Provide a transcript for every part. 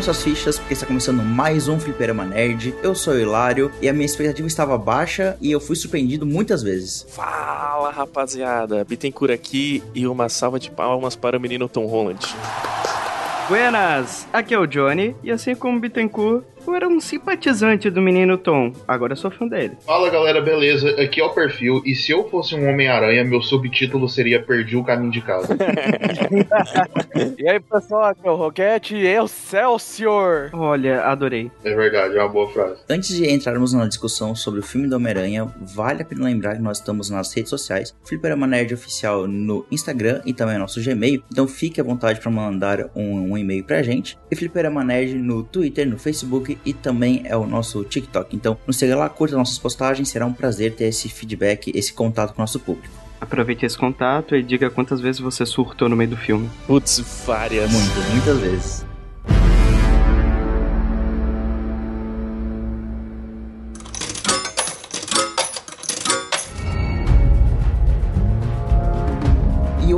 preparem suas fichas, porque está começando mais um Fliperama Nerd. Eu sou o Hilário e a minha expectativa estava baixa e eu fui surpreendido muitas vezes. Fala rapaziada, Bittencourt aqui e uma salva de palmas para o menino Tom Holland. Buenas, aqui é o Johnny e assim como Bittencourt, eu era um simpatizante do menino Tom, agora sou fã dele. Fala galera, beleza? Aqui é o perfil e se eu fosse um Homem-Aranha, meu subtítulo seria Perdi o Caminho de Casa. e aí pessoal, aqui é o Roquete e Excelsior! Olha, adorei. É verdade, é uma boa frase. Antes de entrarmos na discussão sobre o filme do Homem-Aranha, vale a pena lembrar que nós estamos nas redes sociais, Fliperama Nerd Oficial no Instagram e também nosso Gmail, então fique à vontade para mandar um, um e-mail pra gente, e Fliperama Nerd no Twitter, no Facebook e também é o nosso TikTok. Então, nos siga lá, curta nossas postagens, será um prazer ter esse feedback, esse contato com o nosso público. Aproveite esse contato e diga quantas vezes você surtou no meio do filme. Putz, várias. Muitas, muitas vezes.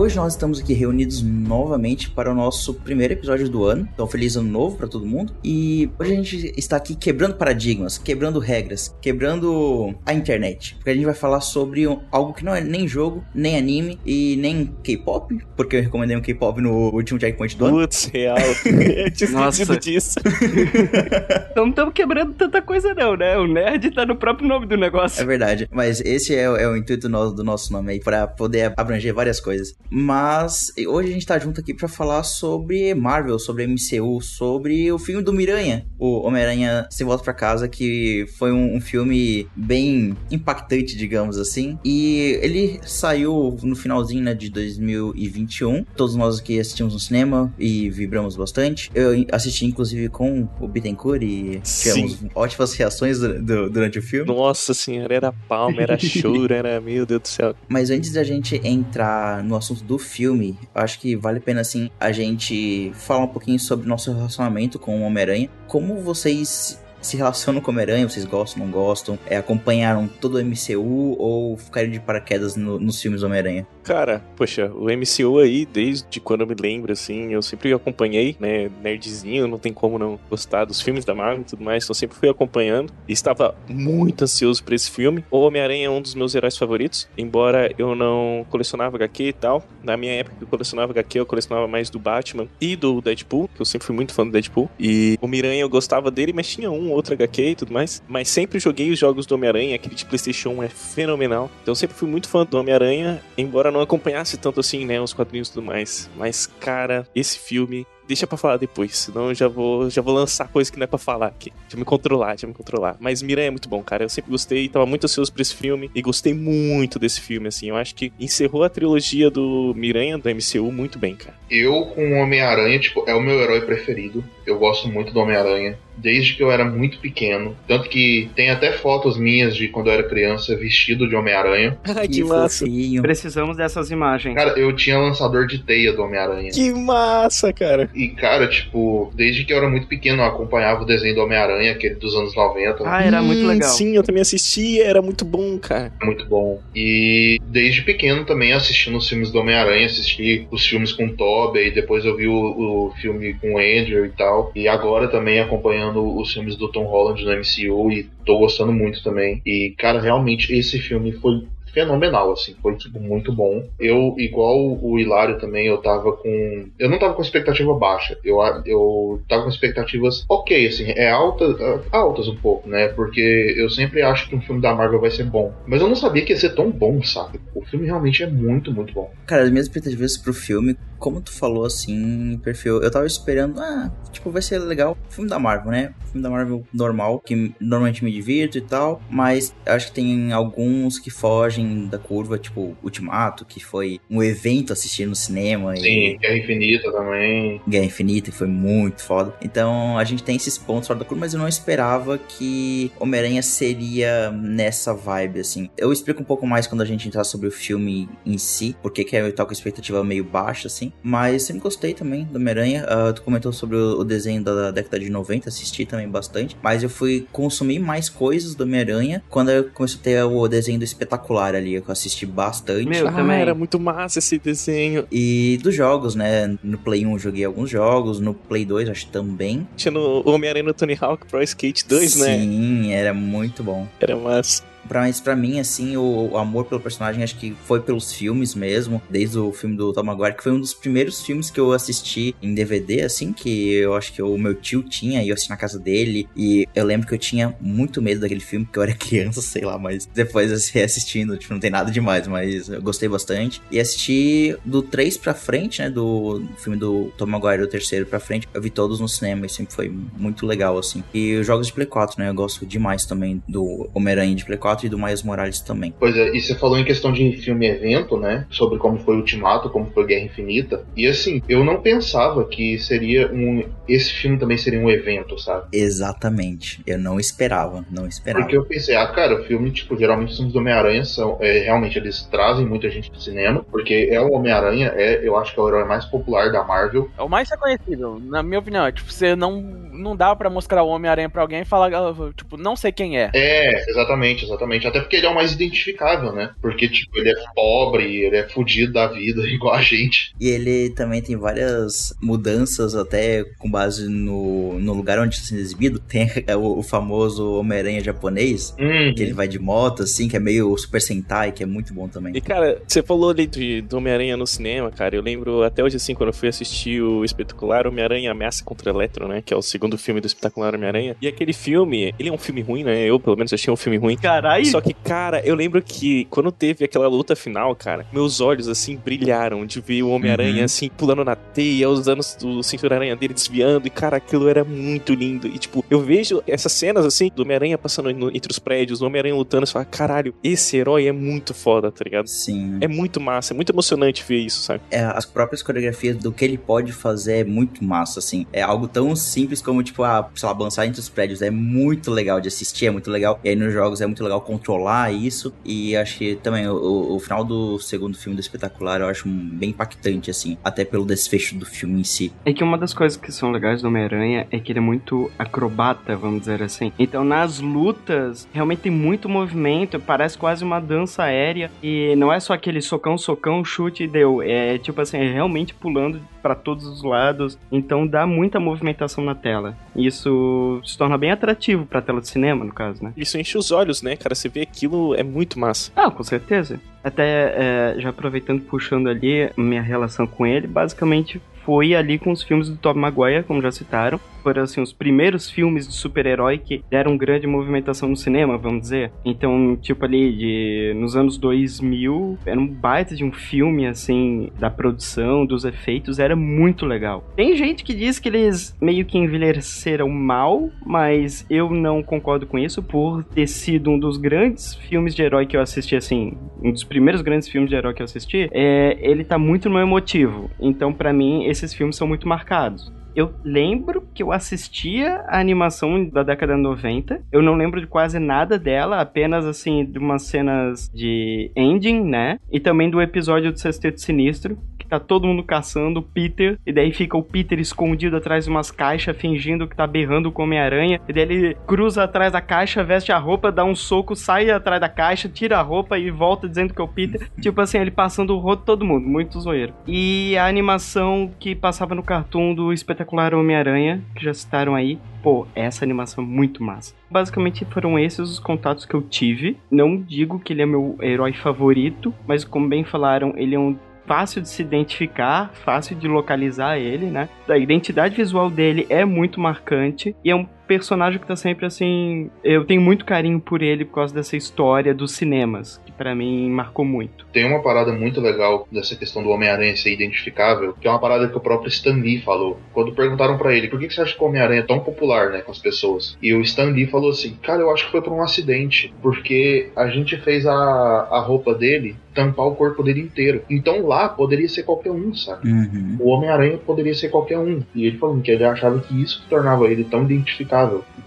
Hoje nós estamos aqui reunidos novamente para o nosso primeiro episódio do ano. Então, feliz ano novo para todo mundo. E hoje a gente está aqui quebrando paradigmas, quebrando regras, quebrando a internet. Porque a gente vai falar sobre algo que não é nem jogo, nem anime e nem K-pop, porque eu recomendei um K-pop no último Checkpoint do ano. Putz, real. eu tinha esquecido disso. então não estamos quebrando tanta coisa não, né? O nerd tá no próprio nome do negócio. É verdade. Mas esse é, é o intuito do, do nosso nome aí, para poder abranger várias coisas. Mas hoje a gente tá junto aqui para falar sobre Marvel, sobre MCU, sobre o filme do Miranha, o Homem-Aranha Se Volta para Casa, que foi um, um, filme bem impactante, digamos assim. E ele saiu no finalzinho né, de 2021. Todos nós aqui assistimos no cinema e vibramos bastante. Eu assisti inclusive com o Bittencourt e tivemos Sim. ótimas reações do, durante o filme. Nossa senhora, era palma, era choro, era meu Deus do céu. Mas antes da gente entrar no assunto do filme, acho que vale a pena assim a gente falar um pouquinho sobre nosso relacionamento com o Homem-Aranha. Como vocês se relacionam com Homem-Aranha, vocês gostam, não gostam? É, acompanharam todo o MCU ou ficaram de paraquedas no, nos filmes do Homem-Aranha? Cara, poxa, o MCU aí, desde quando eu me lembro, assim, eu sempre acompanhei, né, nerdzinho, não tem como não gostar dos filmes da Marvel e tudo mais, então sempre fui acompanhando e estava muito ansioso por esse filme. O Homem-Aranha é um dos meus heróis favoritos, embora eu não colecionava HQ e tal. Na minha época que eu colecionava HQ, eu colecionava mais do Batman e do Deadpool, que eu sempre fui muito fã do Deadpool. E o Miranha eu gostava dele, mas tinha um outro HQ e tudo mais. Mas sempre joguei os jogos do Homem-Aranha, aquele de PlayStation 1 é fenomenal. Então sempre fui muito fã do Homem-Aranha, embora não acompanhasse tanto assim, né, os quadrinhos e tudo mais. Mas, cara, esse filme deixa para falar depois, senão eu já vou, já vou lançar coisa que não é para falar aqui. Deixa eu me controlar, deixa eu me controlar. Mas Miranha é muito bom, cara. Eu sempre gostei, tava muito ansioso por esse filme e gostei muito desse filme, assim. Eu acho que encerrou a trilogia do Miranha, do MCU, muito bem, cara. Eu, com Homem-Aranha, tipo, é o meu herói preferido. Eu gosto muito do Homem-Aranha desde que eu era muito pequeno. Tanto que tem até fotos minhas de quando eu era criança vestido de Homem-Aranha. Ai, que, que massa. Fofinho. Precisamos dessas imagens. Cara, eu tinha lançador de teia do Homem-Aranha. Que massa, cara. E, cara, tipo, desde que eu era muito pequeno, eu acompanhava o desenho do Homem-Aranha, aquele dos anos 90. Ah, era hum, muito legal. Sim, eu também assistia, era muito bom, cara. Muito bom. E desde pequeno também assistindo os filmes do Homem-Aranha, assisti os filmes com o Tobey, depois eu vi o, o filme com o Andrew e tal. E agora também acompanhando acompanhando os filmes do Tom Holland no MCU e tô gostando muito também. E, cara, realmente esse filme foi fenomenal, assim, foi tipo muito bom. Eu, igual o Hilário também, eu tava com. Eu não tava com expectativa baixa. Eu, eu tava com expectativas ok, assim, é alta, altas um pouco, né? Porque eu sempre acho que um filme da Marvel vai ser bom. Mas eu não sabia que ia ser tão bom, sabe? O filme realmente é muito, muito bom. Cara, as minhas expectativas pro filme, como tu falou assim, perfil, eu tava esperando, ah, tipo, vai ser legal. Filme da Marvel, né? Filme da Marvel normal, que normalmente me divirto e tal. Mas acho que tem alguns que fogem da curva, tipo Ultimato, que foi um evento assistir no cinema. Sim, e... Guerra Infinita também. Guerra Infinita, que foi muito foda. Então a gente tem esses pontos fora da curva, mas eu não esperava que Homem-Aranha seria nessa vibe, assim. Eu explico um pouco mais quando a gente entrar sobre o filme em si, porque que eu tava com a expectativa meio baixa, assim. Mas sempre gostei também do Homem-Aranha. Uh, tu comentou sobre o, o, desenho da década de 90, assisti também bastante. Mas eu fui consumir mais coisas do Homem-Aranha quando eu comecei a ter o desenho do espetacular ali, que eu assisti bastante. Meu, ah, também. era muito massa esse desenho. E dos jogos, né? No Play 1 eu joguei alguns jogos, no Play 2 acho também. Tinha no Homem-Aranha no Tony Hawk Pro Skate 2, Sim, né? Sim, era muito bom. Era massa. Mas para mim, assim, o, o, amor pelo personagem acho que foi pelos filmes mesmo, desde o filme do Tom Maguire, que foi um dos primeiros filmes que eu assisti em DVD, assim, que eu acho que o meu tio tinha, e eu assisti na casa dele, e eu lembro que eu tinha muito medo daquele filme, porque eu era criança, sei lá, mas depois assim, assistindo, tipo, não tem nada demais, mas eu gostei bastante. E assisti do 3 pra frente, né, do filme do Tom Maguire, o terceiro pra frente, eu vi todos no cinema, e sempre foi muito legal, assim. E os jogos de Play 4, né, eu gosto demais também do Homem-Aranha de Play 4, 4 e do Miles Morales também. Pois é, e você falou em questão de filme evento, né? Sobre como foi Ultimato, como foi Guerra Infinita. E assim, eu não pensava que seria um. Esse filme também seria um evento, sabe? Exatamente. Eu não esperava, não esperava. Porque eu pensei, ah, cara, o filme, tipo, geralmente os filmes do Homem-Aranha são. É, realmente, eles trazem muita gente pro cinema, porque é o Homem-Aranha, é, eu acho que é o herói mais popular da Marvel. É o mais reconhecido, na minha opinião. É, tipo, você não, não dá para mostrar o Homem-Aranha pra alguém e falar, ah, tipo, não sei quem é. É, exatamente, exatamente. Exatamente. Até porque ele é o mais identificável, né? Porque, tipo, ele é pobre, ele é fudido da vida, igual a gente. E ele também tem várias mudanças, até com base no, no lugar onde está sendo exibido. Tem o, o famoso Homem-Aranha japonês, uhum. que ele vai de moto, assim, que é meio Super Sentai, que é muito bom também. E, cara, você falou ali do, do Homem-Aranha no cinema, cara. Eu lembro até hoje, assim, quando eu fui assistir o espetacular Homem-Aranha Ameaça contra Eletro, né? Que é o segundo filme do espetacular Homem-Aranha. E aquele filme, ele é um filme ruim, né? Eu, pelo menos, achei um filme ruim. Caralho! Só que, cara, eu lembro que quando teve aquela luta final, cara, meus olhos, assim, brilharam de ver o Homem-Aranha, uhum. assim, pulando na teia, usando o cinturão-aranha dele desviando, e, cara, aquilo era muito lindo. E, tipo, eu vejo essas cenas, assim, do Homem-Aranha passando no, entre os prédios, do Homem-Aranha lutando, e fala, caralho, esse herói é muito foda, tá ligado? Sim. É muito massa, é muito emocionante ver isso, sabe? É, as próprias coreografias do que ele pode fazer é muito massa, assim. É algo tão simples como, tipo, ah, sei lá, balançar entre os prédios. É muito legal de assistir, é muito legal. E aí nos jogos é muito legal controlar isso. E acho que também o, o final do segundo filme do espetacular eu acho bem impactante, assim, até pelo desfecho do filme em si. É que uma das coisas que são legais do Homem-Aranha é que ele é muito acrobata, vamos dizer assim. Então nas lutas, realmente tem muito movimento, parece quase uma dança aérea. E não é só aquele socão, socão, chute e deu. É tipo assim, é realmente pulando para todos os lados. Então dá muita movimentação na tela. Isso se torna bem atrativo pra tela de cinema, no caso, né? Isso enche os olhos, né, cara? Você vê aquilo, é muito massa. Ah, com certeza. Até é, já aproveitando, puxando ali minha relação com ele, basicamente foi ali com os filmes do Tom Maguire, como já citaram. Foram assim, os primeiros filmes de super-herói que deram grande movimentação no cinema, vamos dizer. Então, tipo ali, de, nos anos 2000, era um baita de um filme, assim, da produção, dos efeitos, era muito legal. Tem gente que diz que eles meio que envelheceram mal, mas eu não concordo com isso, por ter sido um dos grandes filmes de herói que eu assisti, assim, um dos primeiros grandes filmes de herói que eu assisti, é, ele tá muito no emotivo. Então, para mim, esses filmes são muito marcados. Eu lembro que eu assistia a animação da década de 90. Eu não lembro de quase nada dela, apenas assim, de umas cenas de ending, né? E também do episódio do Sexteto Sinistro, tá todo mundo caçando o Peter, e daí fica o Peter escondido atrás de umas caixas, fingindo que tá berrando com Homem-Aranha, e daí ele cruza atrás da caixa, veste a roupa, dá um soco, sai atrás da caixa, tira a roupa e volta dizendo que é o Peter. tipo assim, ele passando o rodo todo mundo, muito zoeiro. E a animação que passava no cartoon do espetacular Homem-Aranha, que já citaram aí. Pô, essa animação é muito massa. Basicamente foram esses os contatos que eu tive. Não digo que ele é meu herói favorito, mas como bem falaram, ele é um fácil de se identificar, fácil de localizar ele, né? A identidade visual dele é muito marcante e é um personagem que tá sempre assim. Eu tenho muito carinho por ele por causa dessa história dos cinemas, que para mim marcou muito. Tem uma parada muito legal dessa questão do Homem-Aranha ser identificável, que é uma parada que o próprio Stan Lee falou. Quando perguntaram para ele por que você acha que o Homem-Aranha é tão popular, né, com as pessoas? E o Stan Lee falou assim: Cara, eu acho que foi por um acidente, porque a gente fez a, a roupa dele tampar o corpo dele inteiro. Então lá poderia ser qualquer um, sabe? Uhum. O Homem-Aranha poderia ser qualquer um. E ele falou que ele achava que isso tornava ele tão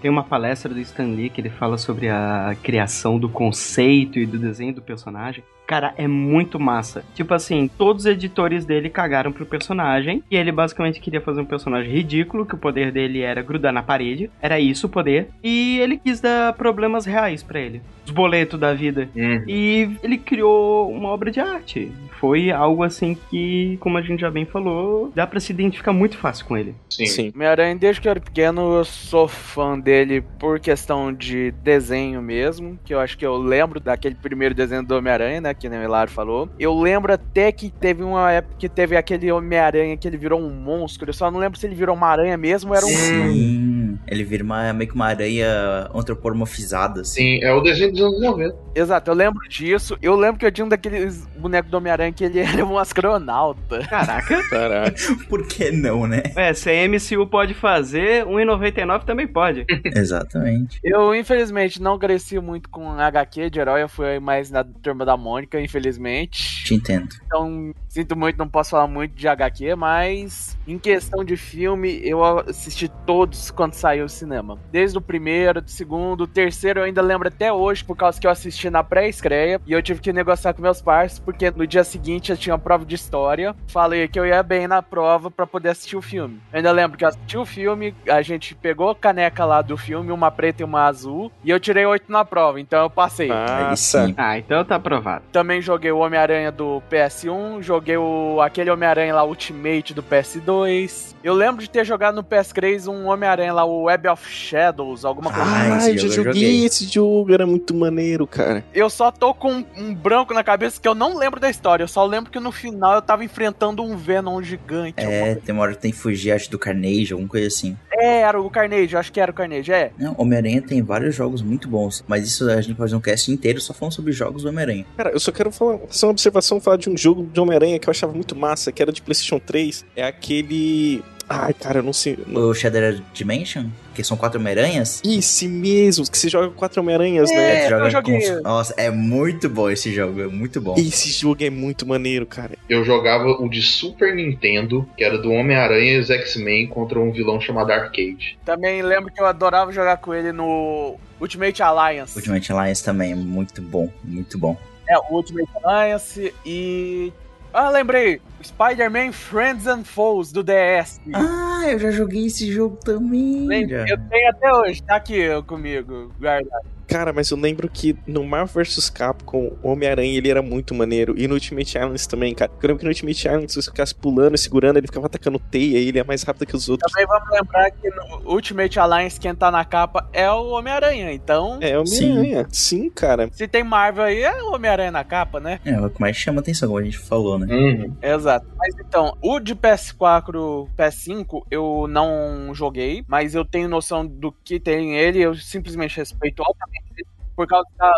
tem uma palestra do Stan Lee que ele fala sobre a criação do conceito e do desenho do personagem. Cara, é muito massa. Tipo assim, todos os editores dele cagaram pro personagem. E ele basicamente queria fazer um personagem ridículo, que o poder dele era grudar na parede. Era isso o poder. E ele quis dar problemas reais para ele. Os boletos da vida. Uhum. E ele criou uma obra de arte. Foi algo assim que, como a gente já bem falou, dá para se identificar muito fácil com ele. Sim. Sim. Homem-Aranha, desde que eu era pequeno, eu sou fã dele por questão de desenho mesmo, que eu acho que eu lembro daquele primeiro desenho do Homem-Aranha, né, que nem o Hilário falou. Eu lembro até que teve uma época que teve aquele Homem-Aranha que ele virou um monstro, eu só não lembro se ele virou uma aranha mesmo ou era um... Sim. Ele vira uma, meio que uma aranha antropomorfizada, assim. Sim, é o desenho dos anos 90. Exato, eu lembro disso. Eu lembro que eu tinha um daqueles bonecos do Homem-Aranha que ele era um astronauta. Caraca. Caraca. Por que não, né? é, se a MCU pode fazer, 1,99 também pode. Exatamente. Eu, infelizmente, não cresci muito com HQ de herói, eu fui mais na turma da Mônica, infelizmente. Te entendo. Então, sinto muito, não posso falar muito de HQ, mas em questão de filme, eu assisti todos quando saiu o cinema. Desde o primeiro, do segundo, o terceiro eu ainda lembro até hoje, por causa que eu assisti na pré-estreia, e eu tive que negociar com meus pais, porque no dia seguinte eu tinha prova de história. Falei que eu ia bem na prova pra poder assistir o filme. Eu ainda lembro que eu assisti o filme, a gente pegou a caneca lá do filme, uma preta e uma azul, e eu tirei oito na prova, então eu passei. Aí Massa. sim. Ah, então tá aprovado. Também joguei o Homem-Aranha do PS1, joguei o, aquele Homem-Aranha lá Ultimate do PS2. Eu lembro de ter jogado no PS3 um Homem-Aranha lá, o Web of Shadows, alguma coisa. Ah, Ah, eu já joguei joguei. esse jogo, era muito maneiro, cara. Eu só tô com um, um branco na cabeça que eu não lembro da história. Eu só lembro que no final eu tava enfrentando um Venom gigante. É, tem uma hora que tem que fugir, acho, do Carnage, alguma coisa assim. É, era o Carnage, eu acho que era o Carnage, é. Não, Homem-Aranha tem vários jogos muito bons, mas isso a gente pode fazer um cast inteiro só falando sobre jogos do Homem-Aranha. Cara, eu só quero falar, fazer uma observação, falar de um jogo de Homem-Aranha que eu achava muito massa, que era de PlayStation 3. É aquele. Ai, cara, eu não sei. Não... O Shadow Dimension, que são quatro Homem-Aranhas. Esse mesmo, que você joga com quatro Homem-Aranhas, É, né? tu joga eu joguei. com- Nossa, é muito bom esse jogo, é muito bom. Esse jogo é muito maneiro, cara. Eu jogava o de Super Nintendo, que era do Homem-Aranha e os X-Men contra um vilão chamado Arcade. Também lembro que eu adorava jogar com ele no Ultimate Alliance. Ultimate Alliance também é muito bom, muito bom. É, o Ultimate Alliance e. Ah, lembrei! Spider-Man Friends and Foes do DS. Ah, eu já joguei esse jogo também. Lembra? Eu tenho até hoje, tá aqui comigo, guardado. Cara, mas eu lembro que no Marvel vs Capcom, o Homem-Aranha ele era muito maneiro. E no Ultimate Alliance também, cara. Eu lembro que no Ultimate Alliance, se você ficasse pulando e segurando, ele ficava atacando teia e ele é mais rápido que os outros. Também vamos lembrar que no Ultimate Alliance quem tá na capa é o Homem-Aranha, então. É o Homem-Aranha. Sim. cara. Se tem Marvel aí, é o Homem-Aranha na capa, né? É, o que mais chama atenção, como a gente falou, né? Uhum. Exato. Mas então, o de PS4, PS5, eu não joguei, mas eu tenho noção do que tem ele, eu simplesmente respeito altamente por causa da,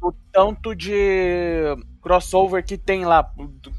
do tanto de crossover que tem lá,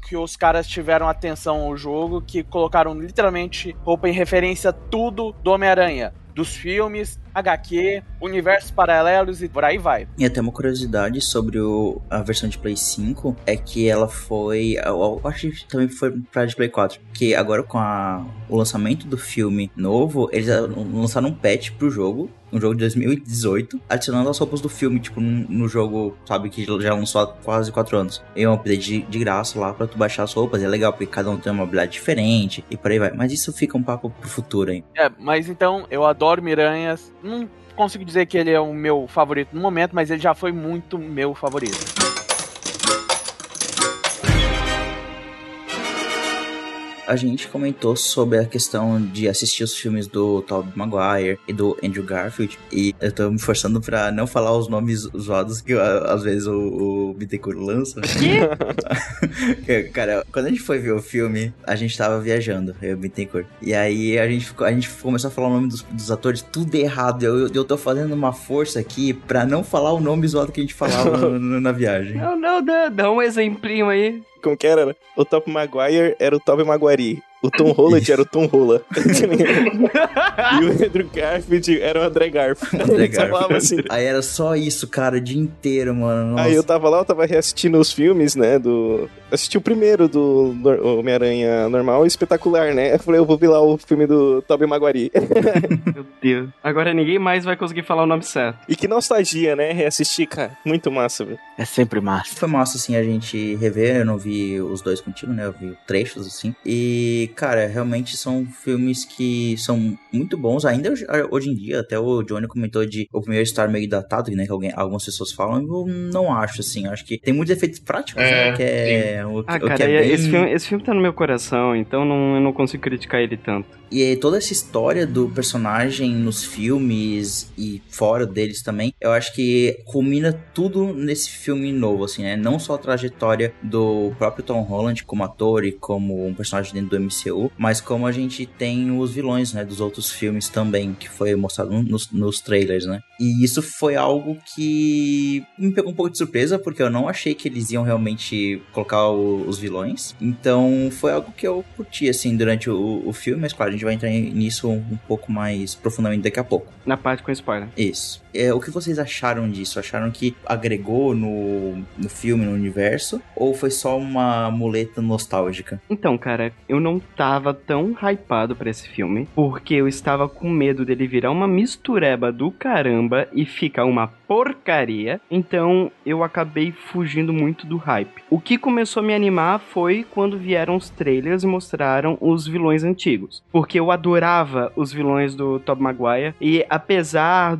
que os caras tiveram atenção ao jogo, que colocaram literalmente roupa em referência tudo do Homem-Aranha. Dos filmes, HQ, universos paralelos e por aí vai. E até uma curiosidade sobre o- a versão de Play 5 é que ela foi. Eu eu acho que também foi pra de Play 4. Que agora com a- o lançamento do filme novo, eles lançaram um patch pro jogo. Um jogo de 2018, adicionando as roupas do filme, tipo, no, no jogo, sabe, que já lançou há quase 4 anos. É um update de, de graça lá pra tu baixar as roupas. É legal, porque cada um tem uma habilidade diferente e por aí vai. Mas isso fica um papo pro futuro, hein? É, mas então, eu adoro Miranhas. Não consigo dizer que ele é o meu favorito no momento, mas ele já foi muito meu favorito. A gente comentou sobre a questão de assistir os filmes do Tobey Maguire e do Andrew Garfield. E eu tô me forçando pra não falar os nomes zoados que às vezes o, o Bittencourt lança. Que, Cara, quando a gente foi ver o filme, a gente tava viajando, eu e o Bittencourt. E aí a gente, a gente começou a falar o nome dos, dos atores tudo errado. Eu, eu, eu tô fazendo uma força aqui pra não falar o nome zoado que a gente falava no- no- na viagem. Não, não, dá, dá um exemplinho aí. Como que era? O Tobey Maguire era o Tobey Maguire. O Tom Holland era o Tom Rola. e o Andrew Garfield era o André Garfield. André assim. Aí era só isso, cara, o dia inteiro, mano. Nossa. Aí eu tava lá, eu tava reassistindo os filmes, né, do assisti o primeiro do Homem-Aranha normal e espetacular, né? Eu falei, eu vou ver lá o filme do Tobey Maguire. Meu Deus. Agora ninguém mais vai conseguir falar o nome certo. e que nostalgia, né? Reassistir, cara. Muito massa, velho. É sempre massa. Foi massa, assim, a gente rever. Eu não vi os dois contigo, né? Eu vi trechos, assim. E, cara, realmente são filmes que são muito bons. Ainda hoje, em dia, até o Johnny comentou de o primeiro estar meio datado, né? Que alguém, algumas pessoas falam. Eu não acho, assim. Eu acho que tem muitos efeitos práticos, É, né? Que é, o, Ah, o cara, é bem... esse, filme, esse filme tá no meu coração, então não, eu não consigo criticar ele tanto. E toda essa história do personagem nos filmes e fora deles também, eu acho que culmina tudo nesse filme novo, assim, né? Não só a trajetória do próprio Tom Holland como ator e como um personagem dentro do MCU, mas como a gente tem os vilões, né? Dos outros filmes também, que foi mostrado nos, nos trailers, né? E isso foi algo que me pegou um pouco de surpresa, porque eu não achei que eles iam realmente colocar o- os vilões. Então foi algo que eu curti, assim, durante o, o filme, mas claro, gente vai entrar nisso um, um pouco mais profundamente daqui a pouco. Na parte com spoiler. Isso. É, o que vocês acharam disso? Acharam que agregou no, no filme, no universo? Ou foi só uma muleta nostálgica? Então, cara, eu não tava tão hypado pra esse filme, porque eu estava com medo dele virar uma mistureba do caramba e ficar uma porcaria. Então, eu acabei fugindo muito do hype. O que começou a me animar foi quando vieram os trailers e mostraram os vilões antigos, porque eu adorava os vilões do Tobey Maguire e apesar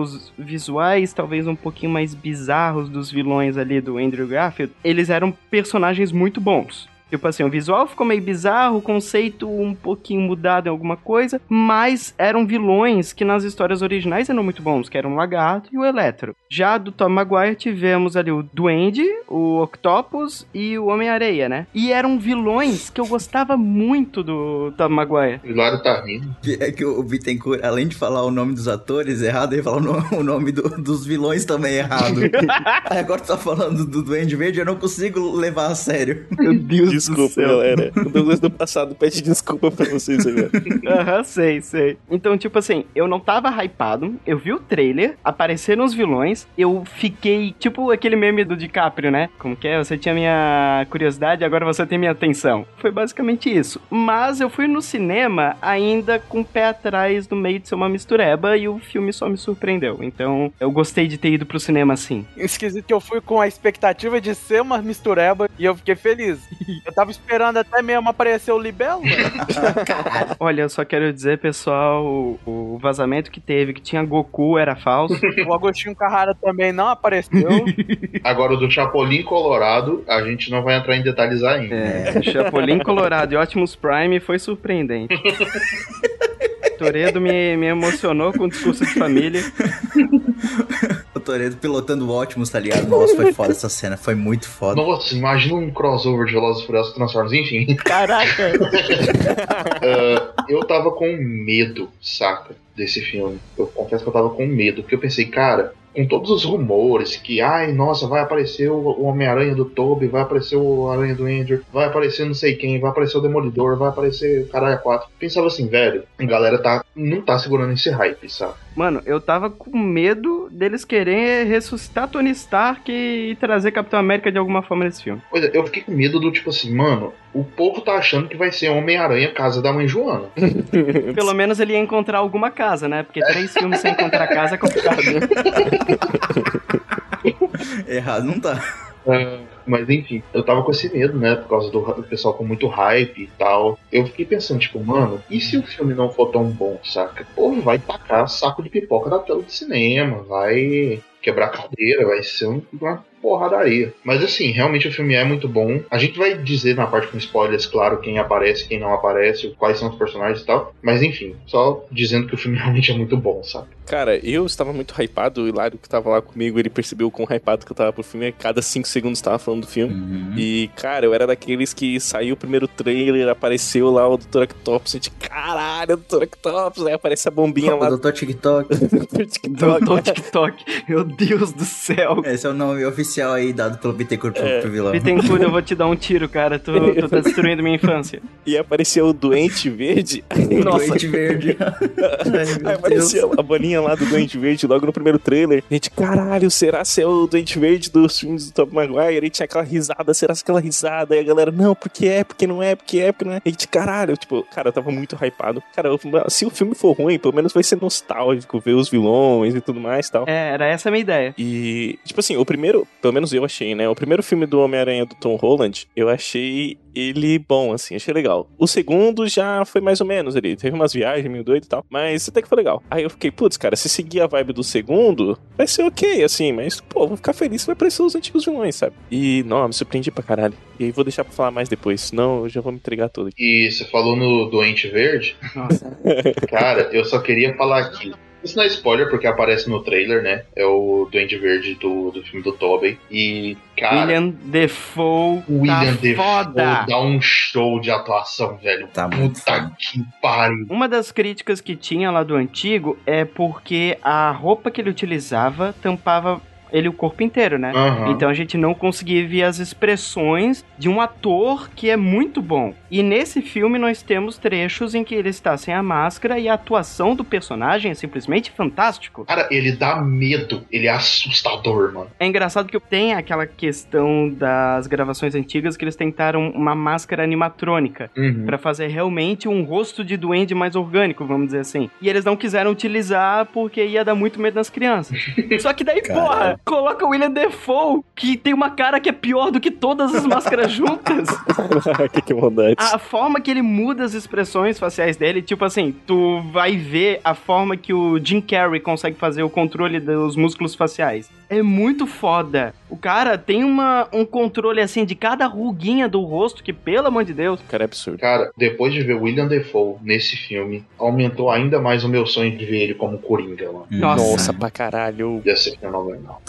dos visuais talvez um pouquinho mais bizarros dos vilões ali do Andrew Garfield, eles eram personagens muito bons. Tipo assim, o visual ficou meio bizarro, o conceito um pouquinho mudado em alguma coisa, mas eram vilões que nas histórias originais eram muito bons, que eram o Lagarto e o Eletro. Já do Tom Maguire tivemos ali o Duende, o Octopus e o Homem-Areia, né? E eram vilões que eu gostava muito do Tom Maguire. O Hilário tá rindo. É que o Bittencourt, além de falar o nome dos atores errado, ele fala o no- o nome do- dos vilões também errado. Aí agora tu tá falando do Duende Verde, eu não consigo levar a sério. Meu Deus Desculpa, galera. O Douglas do passado pede desculpa pra vocês agora. Aham, sei, sei. Então, tipo assim, eu não tava hypado, eu vi o trailer, apareceram os vilões, eu fiquei, tipo aquele meme do DiCaprio, né? Como que é? Você tinha minha curiosidade, agora você tem minha atenção. Foi basicamente isso. Mas eu fui no cinema ainda com o pé atrás no meio de ser uma mistureba e o filme só me surpreendeu. Então, eu gostei de ter ido pro cinema assim. Esquisito que eu fui com a expectativa de ser uma mistureba e eu fiquei feliz. Eu tava esperando até mesmo aparecer o Libelo. Olha, eu só quero dizer, pessoal, o, o vazamento que teve, que tinha Goku, era falso. o Agostinho Carrara também não apareceu. Agora, o do Chapolin Colorado, a gente não vai entrar em detalhes ainda. É, Chapolin Colorado e Optimus Prime foi surpreendente. Toredo me, me emocionou com o discurso de família. O Toredo pilotando o Optimus, tá ligado? Nossa, foi foda essa cena, foi muito foda. Nossa, imagina um crossover de Velozes e Furiosos Transformers. Enfim, Caraca! ah, eu tava com medo, saca, desse filme. Eu confesso que eu tava com medo, porque eu pensei, cara, com todos os rumores que, ai, nossa, vai aparecer o Homem-Aranha do Toby, vai aparecer o Aranha do Andrew, vai aparecer não sei quem, vai aparecer o Demolidor, vai aparecer o Caralho 4. Pensava assim, velho, a galera tá, não tá segurando esse hype, sabe? Mano, eu tava com medo deles querer ressuscitar Tony Stark e trazer Capitão América de alguma forma nesse filme. Pois é, eu fiquei com medo do tipo assim, mano, o povo tá achando que vai ser Homem-Aranha Casa da Mãe Joana. Pelo menos ele ia encontrar alguma casa, né? Porque três filmes sem encontrar casa é complicado. Errado não tá. Mas enfim, eu tava com esse medo, né? Por causa do, do pessoal com muito hype e tal. Eu fiquei pensando, tipo, mano, e se o filme não for tão bom, saca? O povo vai tacar saco de pipoca na tela de cinema, vai quebrar cadeira, vai ser um- uma porradaria. Mas assim, realmente o filme é muito bom. A gente vai dizer na parte com spoilers, claro, quem aparece, quem não aparece, quais são os personagens e tal. Mas enfim, só dizendo que o filme realmente é muito bom, sabe? Cara, eu estava muito hypado, o Hilário que tava lá comigo, ele percebeu o quão hypado que eu tava pro filme, a cada 5 segundos tava falando do filme. Uhum. E, cara, eu era daqueles que saiu o primeiro trailer, apareceu lá o Dr. Octopus, a gente, caralho, Dr. Octopus, aí aparece a bombinha lá Doutor TikTok. TikTok. Doutor TikTok. Meu Deus do céu. Esse é o nome oficial especial aí dado pelo Bittencourt pro, É. pro vilão. Bittencourt, eu vou te dar um tiro, cara. Tu, tu tá destruindo minha infância. E apareceu o Doente Verde. Nossa. Doente verde. Ai, Aí Deus. apareceu a bolinha lá do Doente Verde logo no primeiro trailer. A gente, caralho, será se é o Doente Verde dos filmes do Tobey Maguire? E tinha aquela risada, será se é aquela risada? E a galera, não, porque é, porque não é, porque é, porque não é. E a gente, caralho, tipo, cara, eu tava muito hypado. Cara, eu- se o filme for ruim, pelo menos vai ser nostálgico, ver os vilões e tudo mais e tal. É, era essa a minha ideia. E, tipo assim, o primeiro, pelo menos eu achei, né? O primeiro filme do Homem-Aranha do Tom Holland, eu achei ele bom, assim, achei legal. O segundo já foi mais ou menos ali. Teve umas viagens meio doido e tal, mas até que foi legal. Aí eu fiquei, putz, cara, se seguir a vibe do segundo, vai ser ok, assim, mas, pô, vou ficar feliz se vai aparecer os antigos vilões, sabe? E, não, me surpreendi pra caralho. E aí vou deixar pra falar mais depois, senão eu já vou me entregar todo aqui. E você falou no Doente Verde. Nossa. Cara, eu só queria falar aqui. Isso não é spoiler, porque aparece no trailer, né? É o Duende Verde do, do filme do Tobey. E, cara, William Defoe William tá Defoe foda. dá um show de atuação, velho. Tá muito Puta que pariu. Uma das críticas que tinha lá do antigo é porque a roupa que ele utilizava tampava ele o corpo inteiro, né? Aham. Então a gente não conseguia ver as expressões de um ator que é muito bom. E nesse filme nós temos trechos em que ele está sem a máscara e a atuação do personagem é simplesmente fantástico. Cara, ele dá medo. Ele é assustador, mano. É engraçado que tem aquela questão das gravações antigas que eles tentaram uma máscara animatrônica. Uhum. Pra fazer realmente um rosto de duende mais orgânico, vamos dizer assim. E eles não quiseram utilizar porque ia dar muito medo nas crianças. Só que daí, Caralho. porra, coloca o William Defoe, que tem uma cara que é pior do que todas as máscaras juntas. que que bondade. A forma que ele muda as expressões faciais dele, tipo assim, tu vai ver a forma que o Jim Carrey consegue fazer o controle dos músculos faciais. É muito foda. O cara tem uma, um controle assim de cada ruguinha do rosto, que pelo amor de Deus. Cara, é absurdo. Cara, depois de ver William Defoe nesse filme, aumentou ainda mais o meu sonho de ver ele como Coringa, mano. Nossa. Nossa, pra caralho. Ia ser fenomenal.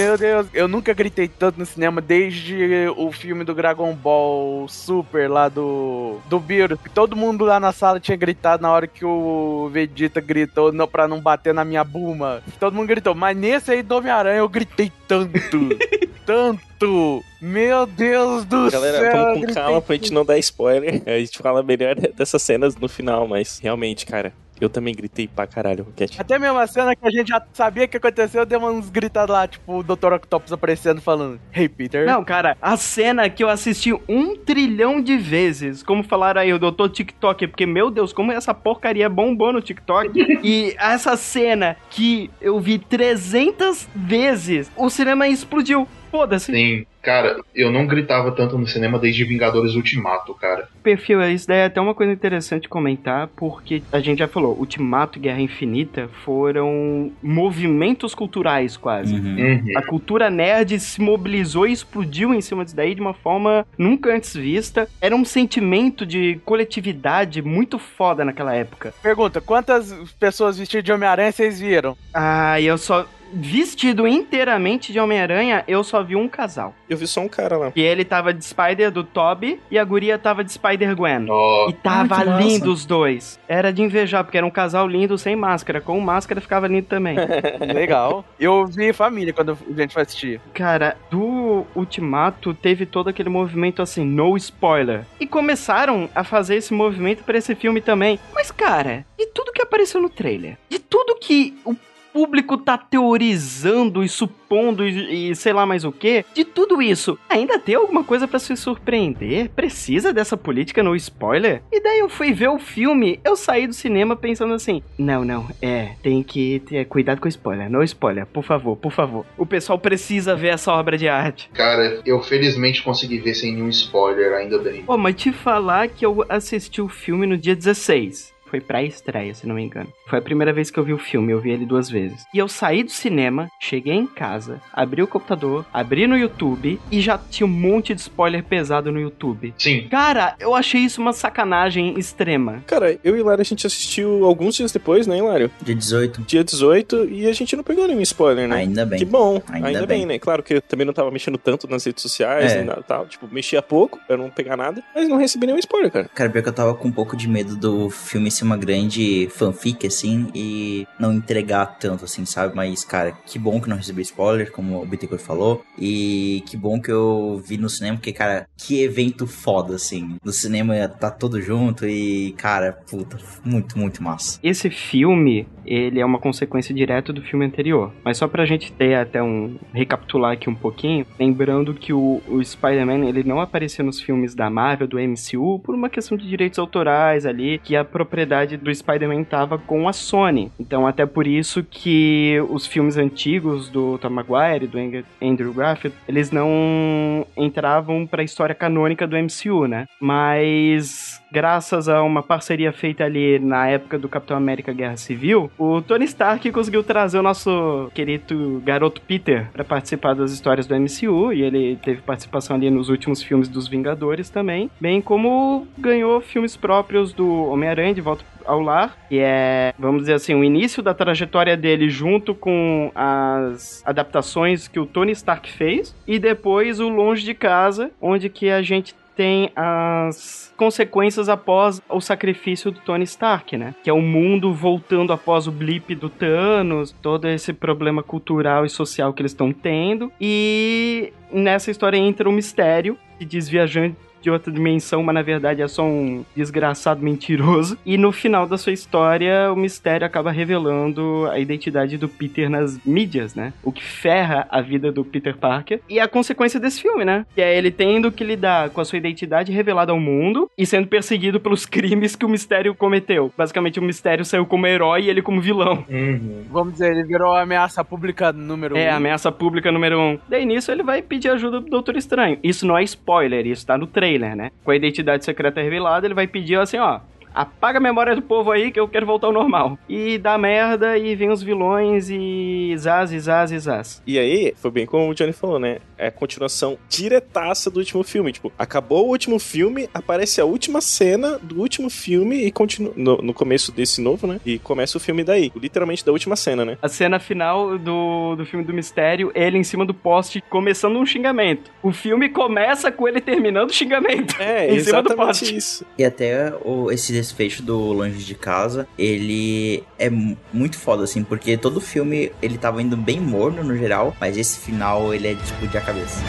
Meu Deus, eu nunca gritei tanto no cinema desde o filme do Dragon Ball Super lá do do Beerus. Todo mundo lá na sala tinha gritado na hora que o Vegeta gritou não, pra não bater na minha buma. Todo mundo gritou, mas nesse aí do Homem-Aranha eu gritei tanto, tanto. Meu Deus do Galera, céu. eu vamos com calma pra gente não dar spoiler. A gente fala melhor dessas cenas no final, mas realmente, cara, eu também gritei pra caralho, Rocket. Até mesmo a cena que a gente já sabia que aconteceu, deu uns gritados lá, tipo, o Dr. Octopus aparecendo falando, Hey Peter. Não, cara, a cena que eu assisti um trilhão de vezes, como falaram aí, o doutor TikTok, porque, meu Deus, como essa porcaria bombou no TikTok. e essa cena que eu vi 300 vezes, o cinema explodiu. Foda-se. Sim, cara, eu não gritava tanto no cinema desde Vingadores Ultimato, cara. Perfil, isso daí é até uma coisa interessante comentar, porque a gente já falou, Ultimato e Guerra Infinita foram movimentos culturais quase. Uhum. Uhum. A cultura nerd se mobilizou e explodiu em cima disso daí de uma forma nunca antes vista. Era um sentimento de coletividade muito foda naquela época. Pergunta, quantas pessoas vestidas de Homem-Aranha vocês viram? Ah, eu só. Vestido inteiramente de Homem-Aranha, eu só vi um casal. Eu vi só um cara lá. E ele tava de Spider do Toby e a guria tava de Spider-Gwen. Ó, E tava Ai, que massa. lindo os dois. Era de invejar, porque era um casal lindo sem máscara. Com máscara ficava lindo também. Legal. Eu vi família quando a gente foi assistir. Cara, do Ultimato teve todo aquele movimento assim, no spoiler. E começaram a fazer esse movimento pra esse filme também. Mas, cara, de tudo que apareceu no trailer, de tudo que o público tá teorizando e supondo e, e sei lá mais o que, de tudo isso, ainda tem alguma coisa pra se surpreender? Precisa dessa política no spoiler? E daí eu fui ver o filme, eu saí do cinema pensando assim: não, não, é, tem que ter cuidado com o spoiler, no spoiler, por favor, por favor. O pessoal precisa ver essa obra de arte. cara, eu felizmente consegui ver sem nenhum spoiler, ainda bem. Pô, mas te falar que eu assisti o filme no dia 16. Foi pra estreia, se não me engano. Foi a primeira vez que eu vi o filme, eu vi ele duas vezes. E eu saí do cinema, cheguei em casa, abri o computador, abri no YouTube e já tinha um monte de spoiler pesado no YouTube. Sim, Cara, eu achei isso uma sacanagem extrema. Cara, eu e Hilário a gente assistiu alguns dias depois, né, Hilário? Dia 18. Dia 18 e a gente não pegou nenhum spoiler, né? Ainda bem. Que bom, Ainda ainda, bem. bem. né? Claro que eu também não tava mexendo tanto nas redes sociais É. e nada, tal. Tipo, mexia pouco pra não pegar nada, mas não recebi nenhum spoiler, cara. Cara, pior que eu tava com um pouco de medo do filme ser uma grande fanfic, assim, e não entregar tanto, assim, sabe? Mas, cara, que bom que não recebi spoiler, como o Bittencourt falou, e que bom que eu vi no cinema, porque, cara, que evento foda, assim. No cinema tá todo junto e, cara, puta, muito, muito massa. Esse filme, ele é uma consequência direta do filme anterior. Mas só pra gente ter até um. recapitular aqui um pouquinho, lembrando que o, o Spider-Man, ele não apareceu nos filmes da Marvel, do MCU, por uma questão de direitos autorais ali, que a propriedade do Spider-Man tava com a Sony. Então, até por isso que os filmes antigos do Tom Maguire, do Andrew Garfield, eles não entravam pra história canônica do MCU, né? Mas graças a uma parceria feita ali na época do Capitão América Guerra Civil, o Tony Stark conseguiu trazer o nosso querido garoto Peter para participar das histórias do MCU e ele teve participação ali nos últimos filmes dos Vingadores também, bem como ganhou filmes próprios do Homem-Aranha de volta ao lar, que é, vamos dizer assim, o início da trajetória dele junto com as adaptações que o Tony Stark fez e depois o Longe de Casa, onde que a gente tem as consequências após o sacrifício do Tony Stark, né? Que é o mundo voltando após o blip do Thanos, todo esse problema cultural e social que eles estão tendo. E nessa história entra o um mistério de desviajante de outra dimensão, mas na verdade é só um desgraçado mentiroso. E no final da sua história, o mistério acaba revelando a identidade do Peter nas mídias, né? O que ferra a vida do Peter Parker. E a consequência desse filme, né? Que é ele tendo que lidar com a sua identidade revelada ao mundo e sendo perseguido pelos crimes que o mistério cometeu. Basicamente, o mistério saiu como herói e ele como vilão. Uhum. Vamos dizer, ele virou a ameaça pública número é, um. É, ameaça pública número um. Daí nisso ele vai pedir ajuda do Doutor Estranho. Isso não é spoiler, isso tá no trailer trailer, né? Com a identidade secreta revelada, ele vai pedir assim, ó, apaga a memória do povo aí que eu quero voltar ao normal. E dá merda e vem os vilões e zaz, e zaz, e zaz. E aí, foi bem como o Johnny falou, né? É a continuação diretaça do último filme. Tipo, acabou o último filme, aparece a última cena do último filme e continua no, no começo desse novo, né? E começa o filme daí, literalmente da última cena, né? A cena final do, do filme do mistério, ele em cima do poste começando um xingamento. O filme começa com ele terminando o xingamento. É, em cima do poste. isso. E até o, esse desfecho do Longe de Casa, ele é muito foda, assim, porque todo filme ele tava indo bem morno no geral, mas esse final ele é de a cabeça.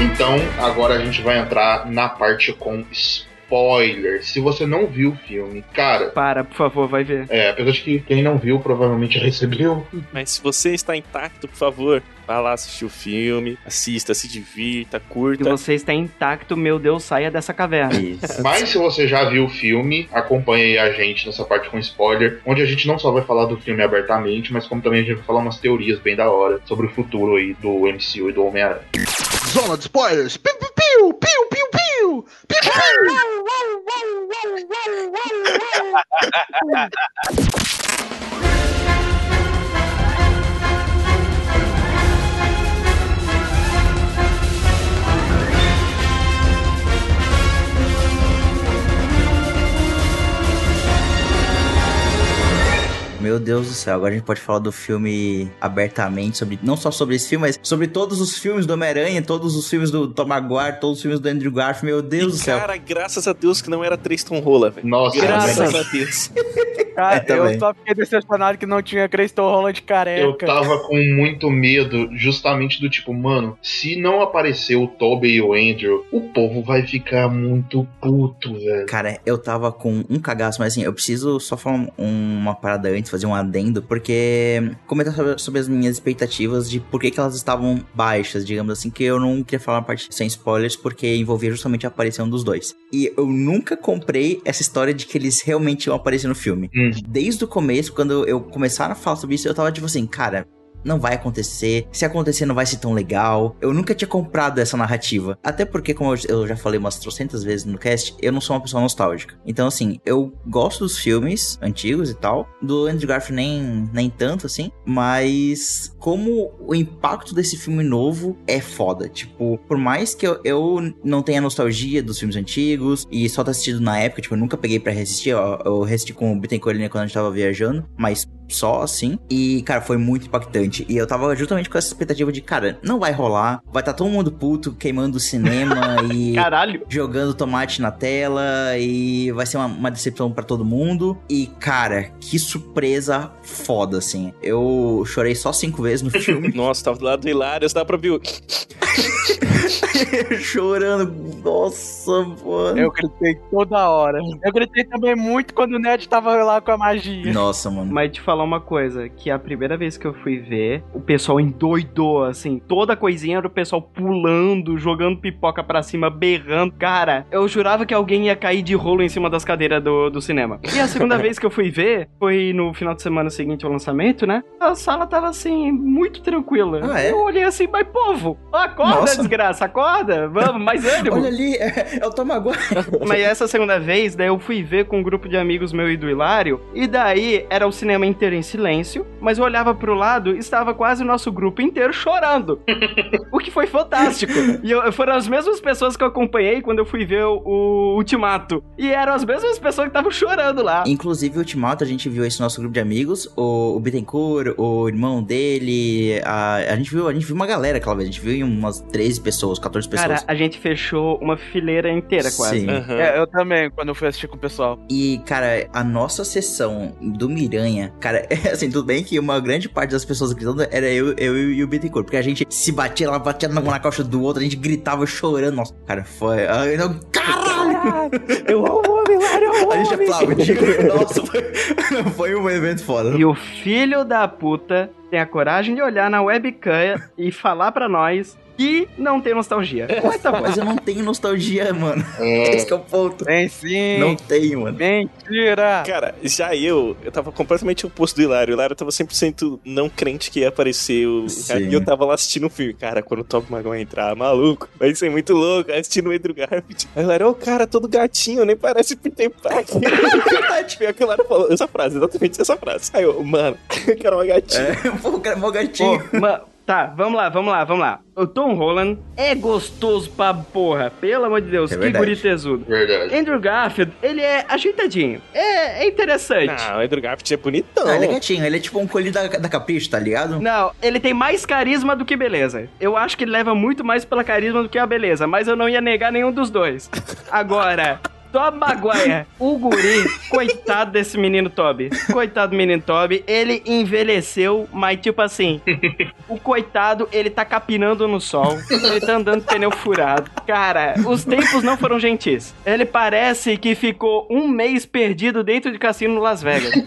Então, agora a gente vai entrar na parte com spoiler. Se você não viu o filme, cara. Para, por favor, vai ver. É, apesar de que quem não viu provavelmente já recebeu. Mas se você está intacto, por favor, vá lá assistir o filme, assista, se divirta, curta. Se você está intacto, meu Deus, saia dessa caverna. Isso. Mas se você já viu o filme, acompanhe a gente nessa parte com spoiler, onde a gente não só vai falar do filme abertamente, mas como também a gente vai falar umas teorias bem da hora sobre o futuro aí do MCU e do Homem-Aranha. Zona de spoilers! Piu, piu, piu, piu, piu, piu, Meu Deus do céu, agora a gente pode falar do filme abertamente, sobre não só sobre esse filme, mas sobre todos os filmes do Homem-Aranha, todos os filmes do Tom Maguire, todos os filmes do Andrew Garfield. Meu Deus E, do céu. Cara, graças a Deus que não era Tristan Rola, velho. Nossa, Graças a Deus. Cara, É, também. eu só fiquei decepcionado que não tinha Crystal Holland careca. Eu tava com muito medo, justamente do tipo, mano, se não aparecer o Toby e o Andrew, o povo vai ficar muito puto, velho. Cara, eu tava com um cagaço, mas assim, eu preciso só falar um- uma parada antes, fazer um adendo, porque comentar sobre, sobre as minhas expectativas de por que, que elas estavam baixas, digamos assim, que eu não queria falar uma parte sem spoilers, porque envolvia justamente a aparição dos dois. E eu nunca comprei essa história de que eles realmente iam aparecer no filme. Hum. Desde o começo, quando eu começaram a falar sobre isso, eu tava tipo assim, cara, não vai acontecer. Se acontecer, não vai ser tão legal. Eu nunca tinha comprado essa narrativa. Até porque, como eu- já falei umas trocentas vezes no cast, eu não sou uma pessoa nostálgica. Então, assim, eu gosto dos filmes antigos e tal. Do Andrew Garfield nem, nem tanto, assim. Mas como o impacto desse filme novo é foda. Tipo, por mais que eu, eu não tenha nostalgia dos filmes antigos e só ter assistido na época, tipo, eu nunca peguei pra reassistir. Eu, eu reassisti com o Bittencourt quando a gente tava viajando, mas só assim. E, cara, foi muito impactante. E eu tava justamente com essa expectativa de, cara, não vai rolar. Vai estar todo mundo puto, queimando o cinema e Caralho. jogando tomate na tela e vai ser uma, uma decepção pra todo mundo. E, cara, que surpresa foda, assim. Eu chorei só cinco vezes no filme, Nossa, tava do lado do Hilário, dá pra ver o... chorando. Nossa, mano. Eu gritei toda hora. Eu gritei também muito quando o Ned tava lá com a magia. Nossa, mano. Mas te falar uma coisa, que a primeira vez que eu fui ver, o pessoal endoidou, assim, toda coisinha era o pessoal pulando, jogando pipoca pra cima, berrando. Cara, eu jurava que alguém ia cair de rolo em cima das cadeiras do, do cinema. E a segunda vez que eu fui ver, foi no final de semana seguinte ao lançamento, né? A sala tava, assim, muito tranquila. Ah, é? Eu olhei assim, mas povo, acorda, Nossa. desgraça, acorda, vamos, mais ânimo. Olha ali, é, é o Tomaguai. Mas essa segunda vez, daí eu fui ver com um grupo de amigos meu e do Hilário, e daí era o cinema inteiro em silêncio, mas eu olhava pro lado e estava quase o nosso grupo inteiro chorando. o que foi fantástico. E eu- foram as mesmas pessoas que eu acompanhei quando eu fui ver o, o Ultimato. E eram as mesmas pessoas que estavam chorando lá. Inclusive, o Ultimato, a gente viu esse nosso grupo de amigos, o, o Bittencourt, o irmão dele, a, a gente viu, a gente viu uma galera aquela vez, a gente viu umas 13 pessoas, 14 pessoas. Cara, a gente fechou uma fileira inteira quase. Sim. Aham. É, eu também, quando eu fui assistir com o pessoal. E, cara, a nossa sessão do Miranha, cara, assim, tudo bem que uma grande parte das pessoas gritando era eu, eu e o Bittencourt, porque a gente se batia lá, batia na, na coxa do outro, a gente gritava chorando. Nossa, cara, foi. ai, não, caralho! Eu amo o homem, Hilário, eu amo A gente aplaudiu. Nossa, foi, foi um evento foda. E o filho da puta tem a coragem de olhar na webcam e falar pra nós que não tem nostalgia. Mas tá. Mas eu não tenho nostalgia, mano. É, Esse que é o ponto. Tem sim. Não tenho, mano. Mentira. Cara, já eu, eu tava completamente oposto do Hilário. O Hilário tava 100% não crente que ia aparecer o cara. E eu tava lá assistindo o filme. Cara, quando o Tom Maguire entrar, maluco, vai ser muito louco. Assistindo o Andrew Garfield. Aí o Hilário, ô cara, todo gatinho, nem parece Peter Parker. Pior que o Hilário falou essa frase, exatamente essa frase. Aí eu, mano, eu quero uma gatinha. É, pô, cara, mó gatinho. Pô, ma- tá, vamos lá, vamos lá, vamos lá. O Tom Holland é gostoso pra porra, pelo amor de Deus, É que guri tesudo. verdade. Andrew Garfield, ele é ajeitadinho, é, é interessante. Ah, o Andrew Garfield é bonitão. Ah, ele é gatinho, ele é tipo um colhido da, da Capricho, tá ligado? Não, ele tem mais carisma do que beleza. Eu acho que ele leva muito mais pela carisma do que a beleza, mas eu não ia negar nenhum dos dois. Agora, Tob Maguire, o guri, coitado desse menino Toby. Coitado do menino Toby, ele envelheceu, mas tipo assim, o coitado, ele tá capinando no sol, ele tá andando pneu furado. Cara, os tempos não foram gentis. Ele parece que ficou um mês perdido dentro de cassino no Las Vegas.